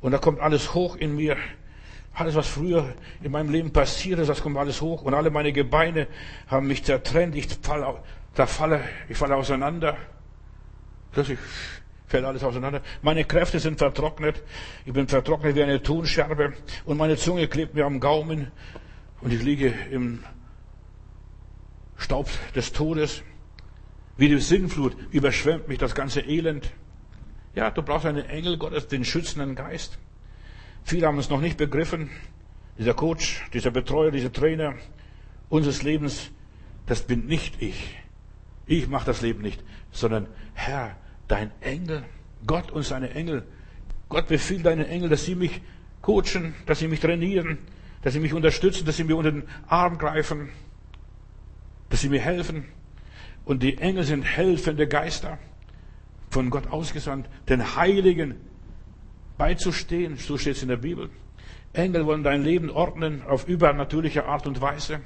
A: Und da kommt alles hoch in mir. Alles, was früher in meinem Leben passiert ist, das kommt alles hoch. Und alle meine Gebeine haben mich zertrennt. Ich falle, da falle, ich falle auseinander. Plötzlich fällt alles auseinander. Meine Kräfte sind vertrocknet. Ich bin vertrocknet wie eine Tonscherbe. Und meine Zunge klebt mir am Gaumen. Und ich liege im Staub des Todes. Wie die Sinnflut überschwemmt mich das ganze Elend. Ja, du brauchst einen Engel Gottes, den schützenden Geist. Viele haben es noch nicht begriffen. Dieser Coach, dieser Betreuer, dieser Trainer unseres Lebens, das bin nicht ich. Ich mache das Leben nicht, sondern Herr, dein Engel, Gott und seine Engel. Gott befiehlt deinen Engel, dass sie mich coachen, dass sie mich trainieren, dass sie mich unterstützen, dass sie mir unter den Arm greifen, dass sie mir helfen. Und die Engel sind helfende Geister, von Gott ausgesandt, den Heiligen beizustehen. So steht es in der Bibel. Engel wollen dein Leben ordnen auf übernatürliche Art und Weise.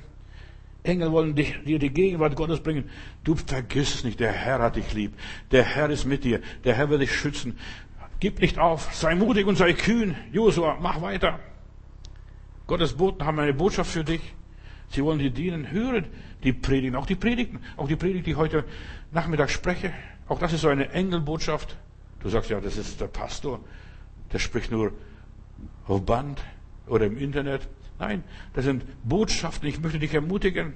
A: Engel wollen dich, dir die Gegenwart Gottes bringen. Du vergiss es nicht, der Herr hat dich lieb. Der Herr ist mit dir. Der Herr will dich schützen. Gib nicht auf. Sei mutig und sei kühn. Josua, mach weiter. Gottes Boten haben eine Botschaft für dich. Sie wollen dir dienen. Höre die Predigen, auch die Predigten, auch die Predigt, die ich heute Nachmittag spreche. Auch das ist so eine Engelbotschaft. Du sagst ja, das ist der Pastor. Der spricht nur auf Band oder im Internet. Nein, das sind Botschaften. Ich möchte dich ermutigen.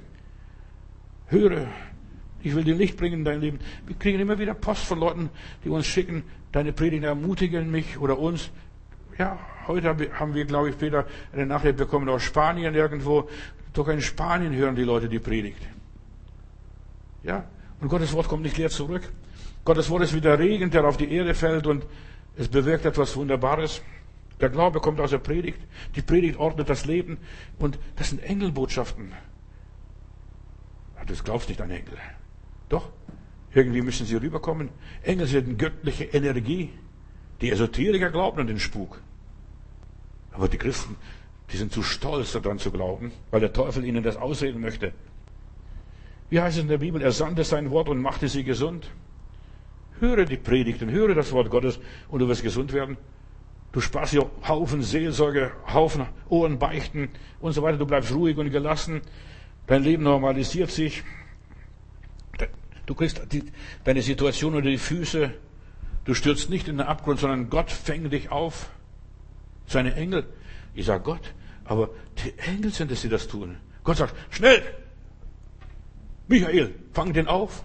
A: Höre, ich will dir Licht bringen in dein Leben. Wir kriegen immer wieder Post von Leuten, die uns schicken, deine Predigen ermutigen mich oder uns. Ja, heute haben wir, glaube ich, Peter, eine Nachricht bekommen aus Spanien irgendwo. Doch in Spanien hören die Leute die Predigt. Ja, und Gottes Wort kommt nicht leer zurück. Gottes Wort ist wie der Regen, der auf die Erde fällt und es bewirkt etwas Wunderbares. Der Glaube kommt aus der Predigt. Die Predigt ordnet das Leben. Und das sind Engelbotschaften. Das glaubst nicht an Engel. Doch. Irgendwie müssen sie rüberkommen. Engel sind göttliche Energie. Die Esoteriker glauben an den Spuk. Aber die Christen, die sind zu stolz daran zu glauben, weil der Teufel ihnen das ausreden möchte. Wie heißt es in der Bibel? Er sandte sein Wort und machte sie gesund. Höre die Predigten, höre das Wort Gottes und du wirst gesund werden. Du sparst dir Haufen Seelsorge, Haufen Ohren beichten und so weiter. Du bleibst ruhig und gelassen. Dein Leben normalisiert sich. Du kriegst die, deine Situation unter die Füße. Du stürzt nicht in den Abgrund, sondern Gott fängt dich auf. Seine Engel. Ich sage Gott, aber die Engel sind es, die das tun. Gott sagt, schnell! Michael, fang den auf.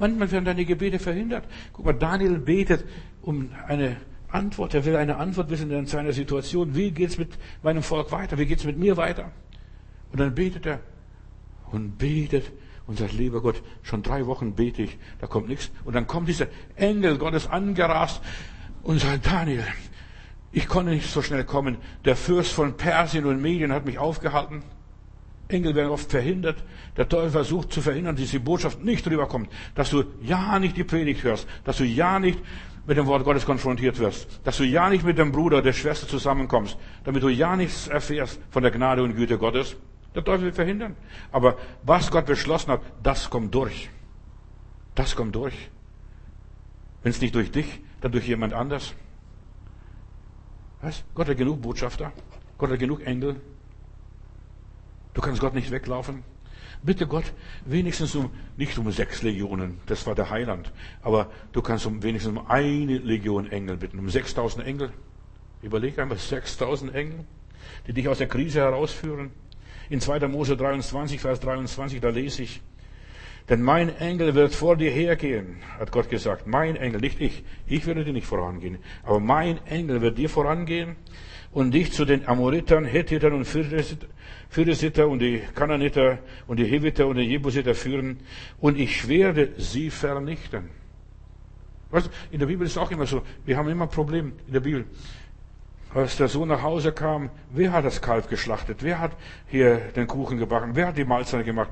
A: Manchmal werden deine Gebete verhindert. Guck mal, Daniel betet um eine Antwort. Er will eine Antwort wissen in seiner Situation. Wie geht's mit meinem Volk weiter? Wie geht's mit mir weiter? Und dann betet er und betet und sagt, lieber Gott, schon drei Wochen bete ich, da kommt nichts. Und dann kommt dieser Engel Gottes angerast und sagt, Daniel, ich konnte nicht so schnell kommen. Der Fürst von Persien und Medien hat mich aufgehalten. Engel werden oft verhindert. Der Teufel versucht zu verhindern, dass die Botschaft nicht rüberkommt, dass du ja nicht die Predigt hörst, dass du ja nicht mit dem Wort Gottes konfrontiert wirst, dass du ja nicht mit dem Bruder, der Schwester zusammenkommst, damit du ja nichts erfährst von der Gnade und Güte Gottes. Der Teufel will verhindern. Aber was Gott beschlossen hat, das kommt durch. Das kommt durch. Wenn es nicht durch dich, dann durch jemand anders. Was? Gott hat genug Botschafter. Gott hat genug Engel. Du kannst Gott nicht weglaufen. Bitte Gott, wenigstens um, nicht um sechs Legionen, das war der Heiland, aber du kannst um wenigstens um eine Legion Engel bitten, um 6000 Engel. Überleg einmal, 6000 Engel, die dich aus der Krise herausführen. In 2. Mose 23, Vers 23, da lese ich, denn mein Engel wird vor dir hergehen, hat Gott gesagt. Mein Engel, nicht ich. Ich werde dir nicht vorangehen. Aber mein Engel wird dir vorangehen und dich zu den Amoritern, Hethitern und Philisiter und die Kananiter und die Heviter und die Jebusiter führen und ich werde sie vernichten. Weißt in der Bibel ist es auch immer so, wir haben immer ein Problem in der Bibel. Als der Sohn nach Hause kam, wer hat das Kalb geschlachtet? Wer hat hier den Kuchen gebacken? Wer hat die Mahlzeit gemacht?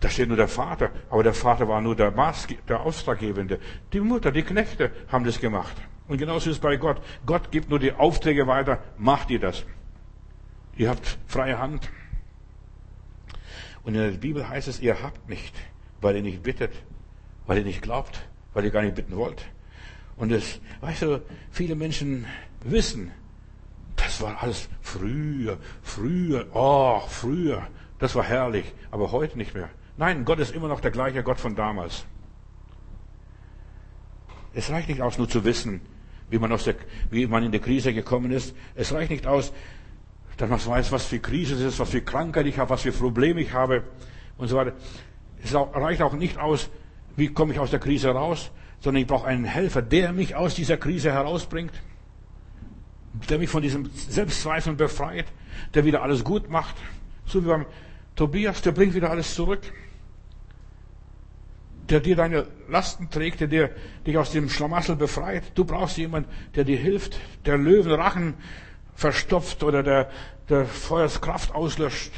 A: Da steht nur der Vater, aber der Vater war nur der, Maßge der Auftraggebende. Die Mutter, die Knechte haben das gemacht. Und genauso ist es bei Gott. Gott gibt nur die Aufträge weiter, macht ihr das. Ihr habt freie Hand. Und in der Bibel heißt es, ihr habt nicht, weil ihr nicht bittet, weil ihr nicht glaubt, weil ihr gar nicht bitten wollt. Und es, weißt du, viele Menschen wissen, das war alles früher, früher, oh, früher. Das war herrlich, aber heute nicht mehr. Nein, Gott ist immer noch der gleiche Gott von damals. Es reicht nicht aus, nur zu wissen, wie man, aus der, wie man in die Krise gekommen ist. Es reicht nicht aus, dass man weiß, was für Krise es ist, was für Krankheit ich habe, was für Probleme ich habe und so weiter. Es reicht auch nicht aus, wie komme ich aus der Krise raus, sondern ich brauche einen Helfer, der mich aus dieser Krise herausbringt, der mich von diesem Selbstzweifeln befreit, der wieder alles gut macht. So wie beim Tobias, der bringt wieder alles zurück der dir deine Lasten trägt, der dir, dich aus dem Schlamassel befreit. Du brauchst jemanden, der dir hilft, der Löwenrachen verstopft oder der, der Feuerskraft auslöscht.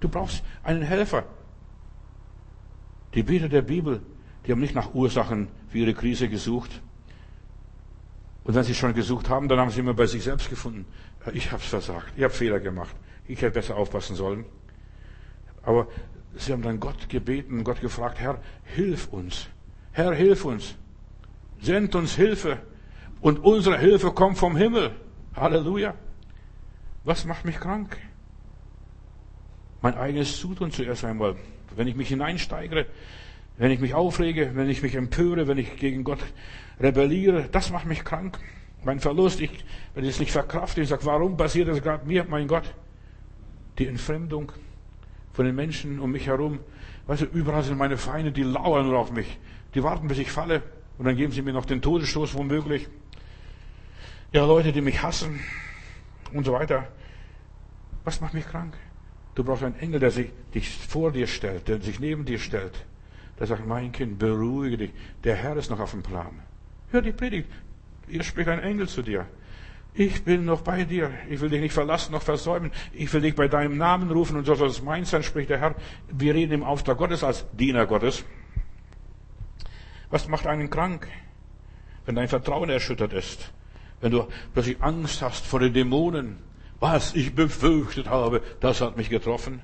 A: Du brauchst einen Helfer. Die Beter der Bibel, die haben nicht nach Ursachen für ihre Krise gesucht. Und wenn sie schon gesucht haben, dann haben sie immer bei sich selbst gefunden. Ich habe es versagt, ich habe Fehler gemacht, ich hätte besser aufpassen sollen. Aber Sie haben dann Gott gebeten, Gott gefragt, Herr, hilf uns. Herr, hilf uns. Send uns Hilfe. Und unsere Hilfe kommt vom Himmel. Halleluja. Was macht mich krank? Mein eigenes Zutun zuerst einmal. Wenn ich mich hineinsteigere, wenn ich mich aufrege, wenn ich mich empöre, wenn ich gegen Gott rebelliere, das macht mich krank. Mein Verlust, ich, wenn ich es nicht verkrafte, ich sage, warum passiert das gerade mir, mein Gott? Die Entfremdung, von den Menschen um mich herum. Weißt du, überall sind meine Feinde, die lauern nur auf mich. Die warten, bis ich falle. Und dann geben sie mir noch den Todesstoß womöglich. Ja, Leute, die mich hassen und so weiter. Was macht mich krank? Du brauchst einen Engel, der sich dich vor dir stellt, der sich neben dir stellt. Der sagt, mein Kind, beruhige dich. Der Herr ist noch auf dem Plan. Hör die Predigt. Hier spricht ein Engel zu dir. Ich bin noch bei dir. Ich will dich nicht verlassen noch versäumen. Ich will dich bei deinem Namen rufen und so soll es mein sein, spricht der Herr. Wir reden im Auftrag Gottes als Diener Gottes. Was macht einen krank? wenn dein Vertrauen erschüttert ist, wenn du plötzlich Angst hast vor den Dämonen, was ich befürchtet habe, das hat mich getroffen.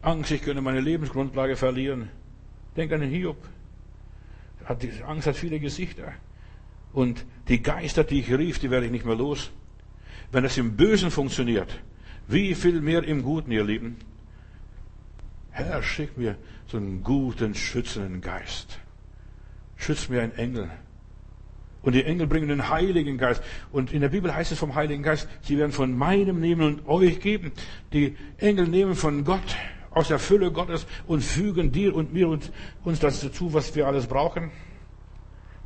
A: Angst, ich könnte meine Lebensgrundlage verlieren. Denk an den Hiob. Angst hat viele Gesichter. Und die Geister, die ich rief, die werde ich nicht mehr los. Wenn das im Bösen funktioniert, wie viel mehr im Guten, ihr Lieben? Herr, schick mir so einen guten, schützenden Geist. Schütz mir einen Engel. Und die Engel bringen den Heiligen Geist. Und in der Bibel heißt es vom Heiligen Geist, sie werden von meinem nehmen und euch geben. Die Engel nehmen von Gott, aus der Fülle Gottes und fügen dir und mir und uns das dazu, was wir alles brauchen.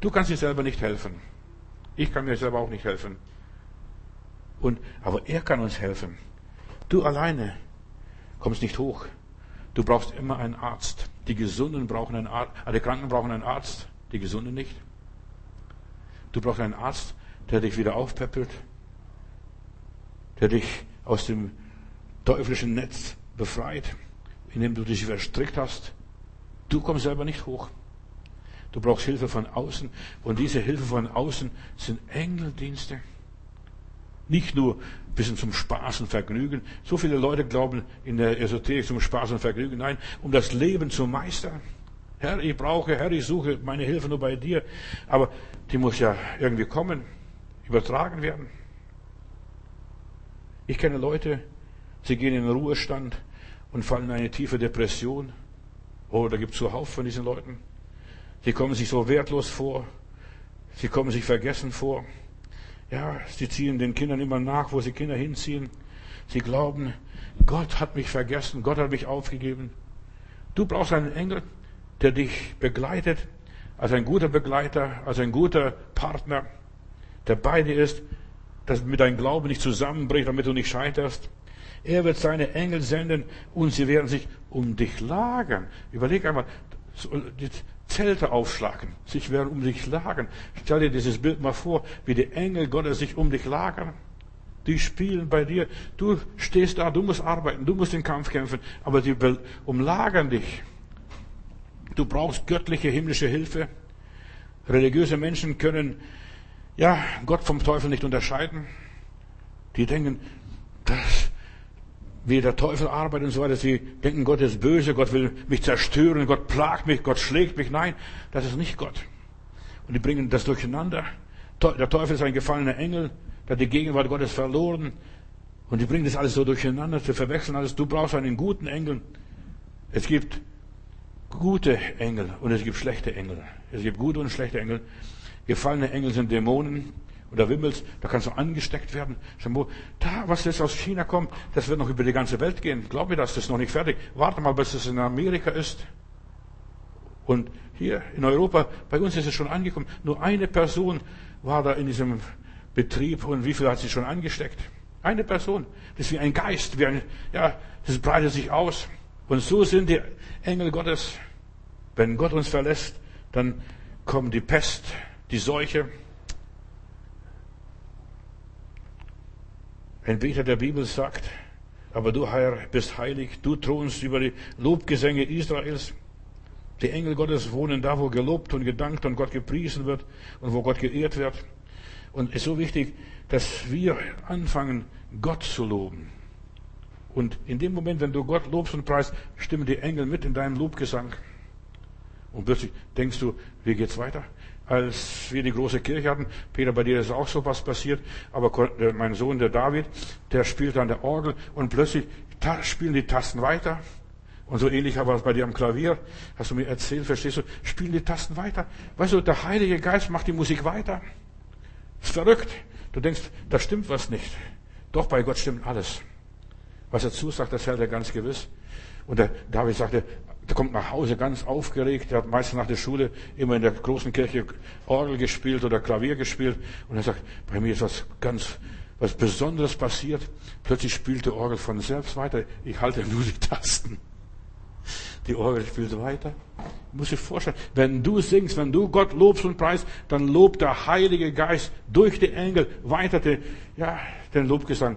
A: Du kannst dir selber nicht helfen. Ich kann mir selber auch nicht helfen. Und, aber er kann uns helfen. Du alleine kommst nicht hoch. Du brauchst immer einen Arzt. Die Gesunden brauchen einen Arzt, alle Kranken brauchen einen Arzt, die Gesunden nicht. Du brauchst einen Arzt, der dich wieder aufpäppelt, der dich aus dem teuflischen Netz befreit, in dem du dich verstrickt hast. Du kommst selber nicht hoch. Du brauchst Hilfe von außen. Und diese Hilfe von außen sind Engeldienste. Nicht nur ein bisschen zum Spaß und Vergnügen. So viele Leute glauben in der Esoterik zum Spaß und Vergnügen. Nein, um das Leben zu meistern. Herr, ich brauche, Herr, ich suche meine Hilfe nur bei dir. Aber die muss ja irgendwie kommen, übertragen werden. Ich kenne Leute, sie gehen in den Ruhestand und fallen in eine tiefe Depression. Oh, da gibt es zuhauf von diesen Leuten. Sie kommen sich so wertlos vor. Sie kommen sich vergessen vor. Ja, sie ziehen den Kindern immer nach, wo sie Kinder hinziehen. Sie glauben, Gott hat mich vergessen, Gott hat mich aufgegeben. Du brauchst einen Engel, der dich begleitet, als ein guter Begleiter, als ein guter Partner, der bei dir ist, dass mit deinem Glauben nicht zusammenbricht, damit du nicht scheiterst. Er wird seine Engel senden und sie werden sich um dich lagern. Überleg einmal, Zelte aufschlagen, sich werden um dich lagern. Stell dir dieses Bild mal vor, wie die Engel Gottes sich um dich lagern. Die spielen bei dir. Du stehst da, du musst arbeiten, du musst den Kampf kämpfen, aber die umlagern dich. Du brauchst göttliche, himmlische Hilfe. Religiöse Menschen können, ja, Gott vom Teufel nicht unterscheiden. Die denken, das, wie der Teufel arbeitet und so weiter. Sie denken, Gott ist böse, Gott will mich zerstören, Gott plagt mich, Gott schlägt mich. Nein, das ist nicht Gott. Und die bringen das durcheinander. Der Teufel ist ein gefallener Engel, der die Gegenwart Gottes verloren. Und die bringen das alles so durcheinander, sie verwechseln alles. Du brauchst einen guten Engel. Es gibt gute Engel und es gibt schlechte Engel. Es gibt gute und schlechte Engel. Gefallene Engel sind Dämonen oder Wimmels, da kannst du angesteckt werden. Da, was jetzt aus China kommt, das wird noch über die ganze Welt gehen. Glaub mir das, das ist noch nicht fertig. Warte mal, bis es in Amerika ist. Und hier in Europa, bei uns ist es schon angekommen. Nur eine Person war da in diesem Betrieb und wie viel hat sie schon angesteckt? Eine Person. Das ist wie ein Geist, wie ein, ja, das breitet sich aus. Und so sind die Engel Gottes. Wenn Gott uns verlässt, dann kommen die Pest, die Seuche. Ein Beter der Bibel sagt, aber du, Herr, bist heilig, du thronst über die Lobgesänge Israels. Die Engel Gottes wohnen da, wo gelobt und gedankt und Gott gepriesen wird und wo Gott geehrt wird. Und es ist so wichtig, dass wir anfangen, Gott zu loben. Und in dem Moment, wenn du Gott lobst und preist, stimmen die Engel mit in deinem Lobgesang. Und plötzlich denkst du, wie geht's weiter? Als wir die große Kirche hatten, Peter, bei dir ist auch so was passiert, aber mein Sohn, der David, der spielt an der Orgel und plötzlich spielen die Tasten weiter. Und so ähnlich war es bei dir am Klavier. Hast du mir erzählt, verstehst du? Spielen die Tasten weiter. Weißt du, der Heilige Geist macht die Musik weiter. Ist verrückt. Du denkst, da stimmt was nicht. Doch bei Gott stimmt alles. Was er zusagt, das hält er ganz gewiss. Und der David sagte, der kommt nach Hause ganz aufgeregt. Er hat meistens nach der Schule immer in der großen Kirche Orgel gespielt oder Klavier gespielt. Und er sagt, bei mir ist was ganz, was Besonderes passiert. Plötzlich spielt die Orgel von selbst weiter. Ich halte nur die Tasten. Die Orgel spielt weiter. Ich muss dir vorstellen, wenn du singst, wenn du Gott lobst und preist, dann lobt der Heilige Geist durch die Engel weiter den, ja, den Lobgesang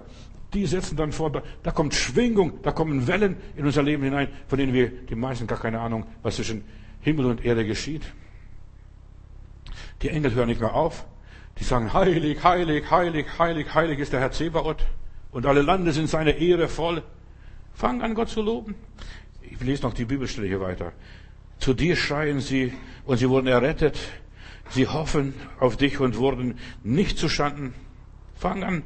A: die setzen dann vor, da kommt Schwingung, da kommen Wellen in unser Leben hinein, von denen wir die meisten gar keine Ahnung, was zwischen Himmel und Erde geschieht. Die Engel hören nicht mehr auf. Die sagen, heilig, heilig, heilig, heilig, heilig ist der Herr Zebaoth. Und alle Lande sind seine Ehre voll. Fang an, Gott zu loben. Ich lese noch die Bibelstelle hier weiter. Zu dir schreien sie und sie wurden errettet. Sie hoffen auf dich und wurden nicht zustanden. Fang an,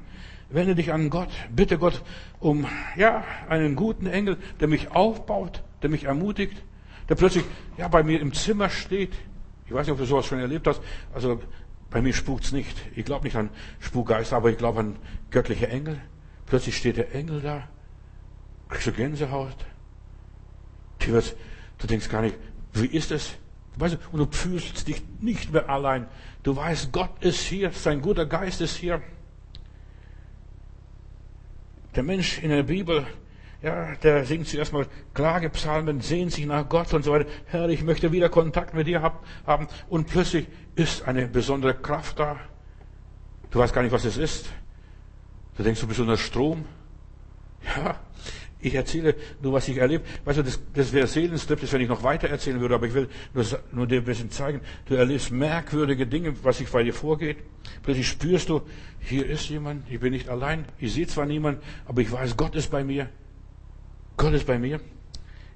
A: wende dich an Gott. Bitte Gott um, ja, einen guten Engel, der mich aufbaut, der mich ermutigt, der plötzlich, ja, bei mir im Zimmer steht. Ich weiß nicht, ob du sowas schon erlebt hast. Also, bei mir spukt's nicht. Ich glaube nicht an Spukgeister, aber ich glaube an göttliche Engel. Plötzlich steht der Engel da. Kriegst du Gänsehaut? Du denkst gar nicht, wie ist es? Weißt du, und du fühlst dich nicht mehr allein. Du weißt, Gott ist hier, sein guter Geist ist hier. Der Mensch in der Bibel, ja, der singt zuerst mal Klagepsalmen, sehnt sich nach Gott und so weiter. Herr, ich möchte wieder Kontakt mit dir haben. Und plötzlich ist eine besondere Kraft da. Du weißt gar nicht, was es ist. Du denkst, du bist unter Strom. Ja, ich erzähle nur, was ich erlebe. Weißt du, das, das wäre Seelenstrip, wenn ich noch weiter erzählen würde, aber ich will nur, nur dir ein bisschen zeigen. Du erlebst merkwürdige Dinge, was sich bei dir vorgeht. Plötzlich spürst du, hier ist jemand, ich bin nicht allein, ich sehe zwar niemand, aber ich weiß, Gott ist bei mir. Gott ist bei mir.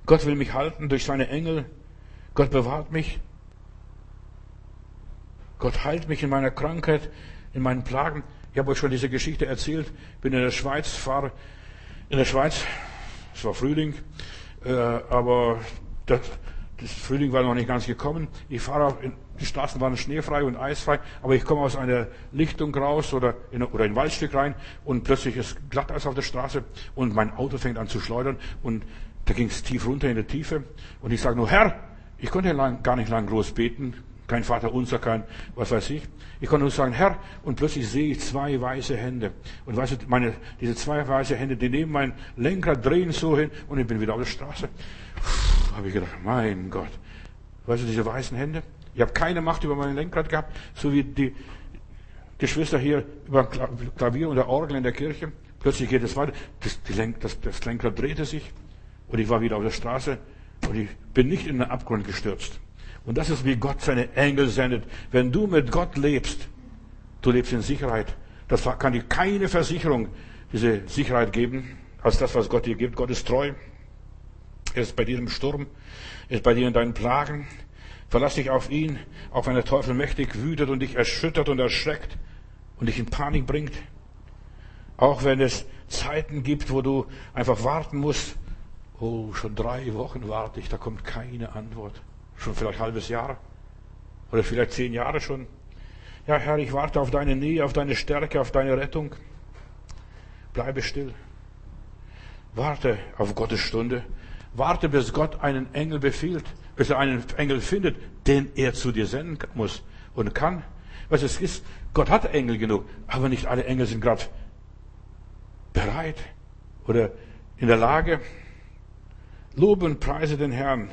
A: Gott will mich halten durch seine Engel. Gott bewahrt mich. Gott heilt mich in meiner Krankheit, in meinen Plagen. Ich habe euch schon diese Geschichte erzählt. Bin in der Schweiz, fahre in der Schweiz es war Frühling, äh, aber das, das, Frühling war noch nicht ganz gekommen. Ich fahre, in, die Straßen waren schneefrei und eisfrei, aber ich komme aus einer Lichtung raus oder in, oder in ein Waldstück rein und plötzlich ist Glatteis auf der Straße und mein Auto fängt an zu schleudern und da ging es tief runter in die Tiefe und ich sage nur, Herr, ich konnte lang, gar nicht lang groß beten, kein Vater unser, kein was weiß ich. Ich konnte nur sagen, Herr, und plötzlich sehe ich zwei weiße Hände. Und weißt du, meine, diese zwei weiße Hände, die nehmen mein Lenkrad, drehen so hin und ich bin wieder auf der Straße. Habe ich gedacht, mein Gott. Weißt du, diese weißen Hände? Ich habe keine Macht über mein Lenkrad gehabt, so wie die Geschwister hier über Klavier und der Orgel in der Kirche. Plötzlich geht es weiter. Das, Lenk, das, das Lenkrad drehte sich und ich war wieder auf der Straße und ich bin nicht in den Abgrund gestürzt. Und das ist, wie Gott seine Engel sendet. Wenn du mit Gott lebst, du lebst in Sicherheit. Das kann dir keine Versicherung diese Sicherheit geben, als das, was Gott dir gibt. Gott ist treu. Er ist bei dir im Sturm. Er ist bei dir in deinen Plagen. Verlass dich auf ihn, auch wenn der Teufel mächtig wütet und dich erschüttert und erschreckt und dich in Panik bringt. Auch wenn es Zeiten gibt, wo du einfach warten musst. Oh, schon drei Wochen warte ich, da kommt keine Antwort. Schon vielleicht ein halbes Jahr. Oder vielleicht zehn Jahre schon. Ja, Herr, ich warte auf deine Nähe, auf deine Stärke, auf deine Rettung. Bleibe still. Warte auf Gottes Stunde. Warte, bis Gott einen Engel befiehlt, bis er einen Engel findet, den er zu dir senden muss und kann. Was es ist, Gott hat Engel genug, aber nicht alle Engel sind gerade bereit oder in der Lage. Lobe und preise den Herrn.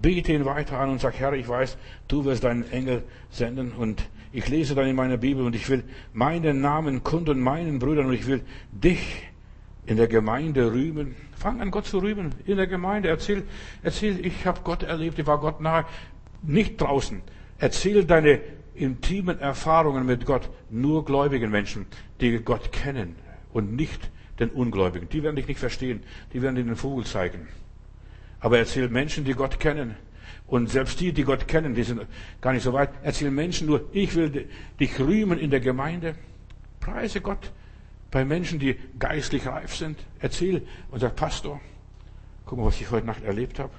A: Bete ihn weiter an und sag, Herr, ich weiß, du wirst deinen Engel senden und ich lese dann in meiner Bibel und ich will meinen Namen kunden, meinen Brüdern und ich will dich in der Gemeinde rühmen. Fang an, Gott zu rühmen in der Gemeinde. Erzähl, erzähl, ich habe Gott erlebt, ich war Gott nahe, nicht draußen. Erzähl deine intimen Erfahrungen mit Gott nur gläubigen Menschen, die Gott kennen und nicht den Ungläubigen. Die werden dich nicht verstehen, die werden dir den Vogel zeigen. Aber erzähl Menschen, die Gott kennen. Und selbst die, die Gott kennen, die sind gar nicht so weit. Erzähl Menschen nur, ich will dich rühmen in der Gemeinde. Preise Gott bei Menschen, die geistlich reif sind. Erzähl und sag, Pastor, guck mal, was ich heute Nacht erlebt habe.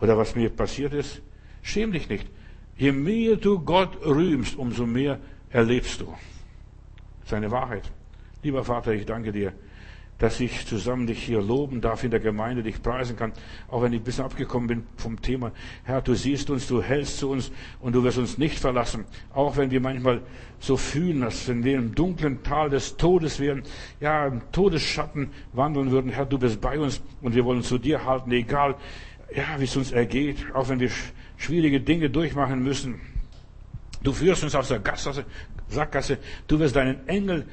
A: Oder was mir passiert ist. Schäm dich nicht. Je mehr du Gott rühmst, umso mehr erlebst du. Seine Wahrheit. Lieber Vater, ich danke dir dass ich zusammen dich hier loben darf in der Gemeinde, dich preisen kann, auch wenn ich ein bisschen abgekommen bin vom Thema. Herr, du siehst uns, du hältst zu uns und du wirst uns nicht verlassen, auch wenn wir manchmal so fühlen, als wenn wir im dunklen Tal des Todes wären, ja, im Todesschatten wandeln würden. Herr, du bist bei uns und wir wollen zu dir halten, egal, ja, wie es uns ergeht, auch wenn wir schwierige Dinge durchmachen müssen. Du führst uns aus der Gasse, Sackgasse, du wirst deinen Engel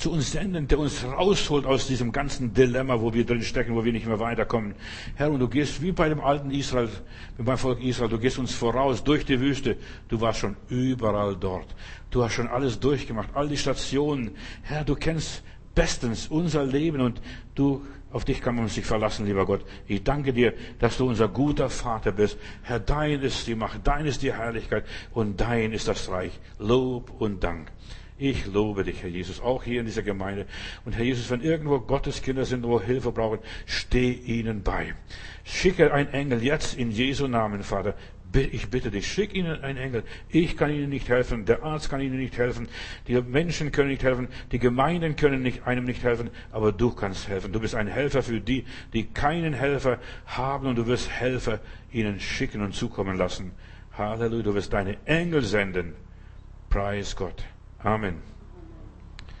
A: zu uns senden, der uns rausholt aus diesem ganzen Dilemma, wo wir drin stecken, wo wir nicht mehr weiterkommen. Herr, und du gehst wie bei dem alten Israel, beim Volk Israel, du gehst uns voraus durch die Wüste. Du warst schon überall dort. Du hast schon alles durchgemacht, all die Stationen. Herr, du kennst bestens unser Leben und du, auf dich kann man sich verlassen, lieber Gott. Ich danke dir, dass du unser guter Vater bist. Herr, dein ist die Macht, dein ist die Herrlichkeit und dein ist das Reich. Lob und Dank. Ich lobe dich, Herr Jesus, auch hier in dieser Gemeinde. Und Herr Jesus, wenn irgendwo Gottes Kinder sind, wo Hilfe brauchen, steh ihnen bei. Schicke ein Engel jetzt in Jesu Namen, Vater. Ich bitte dich, schick ihnen einen Engel. Ich kann ihnen nicht helfen, der Arzt kann ihnen nicht helfen, die Menschen können nicht helfen, die Gemeinden können nicht, einem nicht helfen, aber du kannst helfen. Du bist ein Helfer für die, die keinen Helfer haben und du wirst Helfer ihnen schicken und zukommen lassen. Halleluja, du wirst deine Engel senden. Preis Gott. Amen.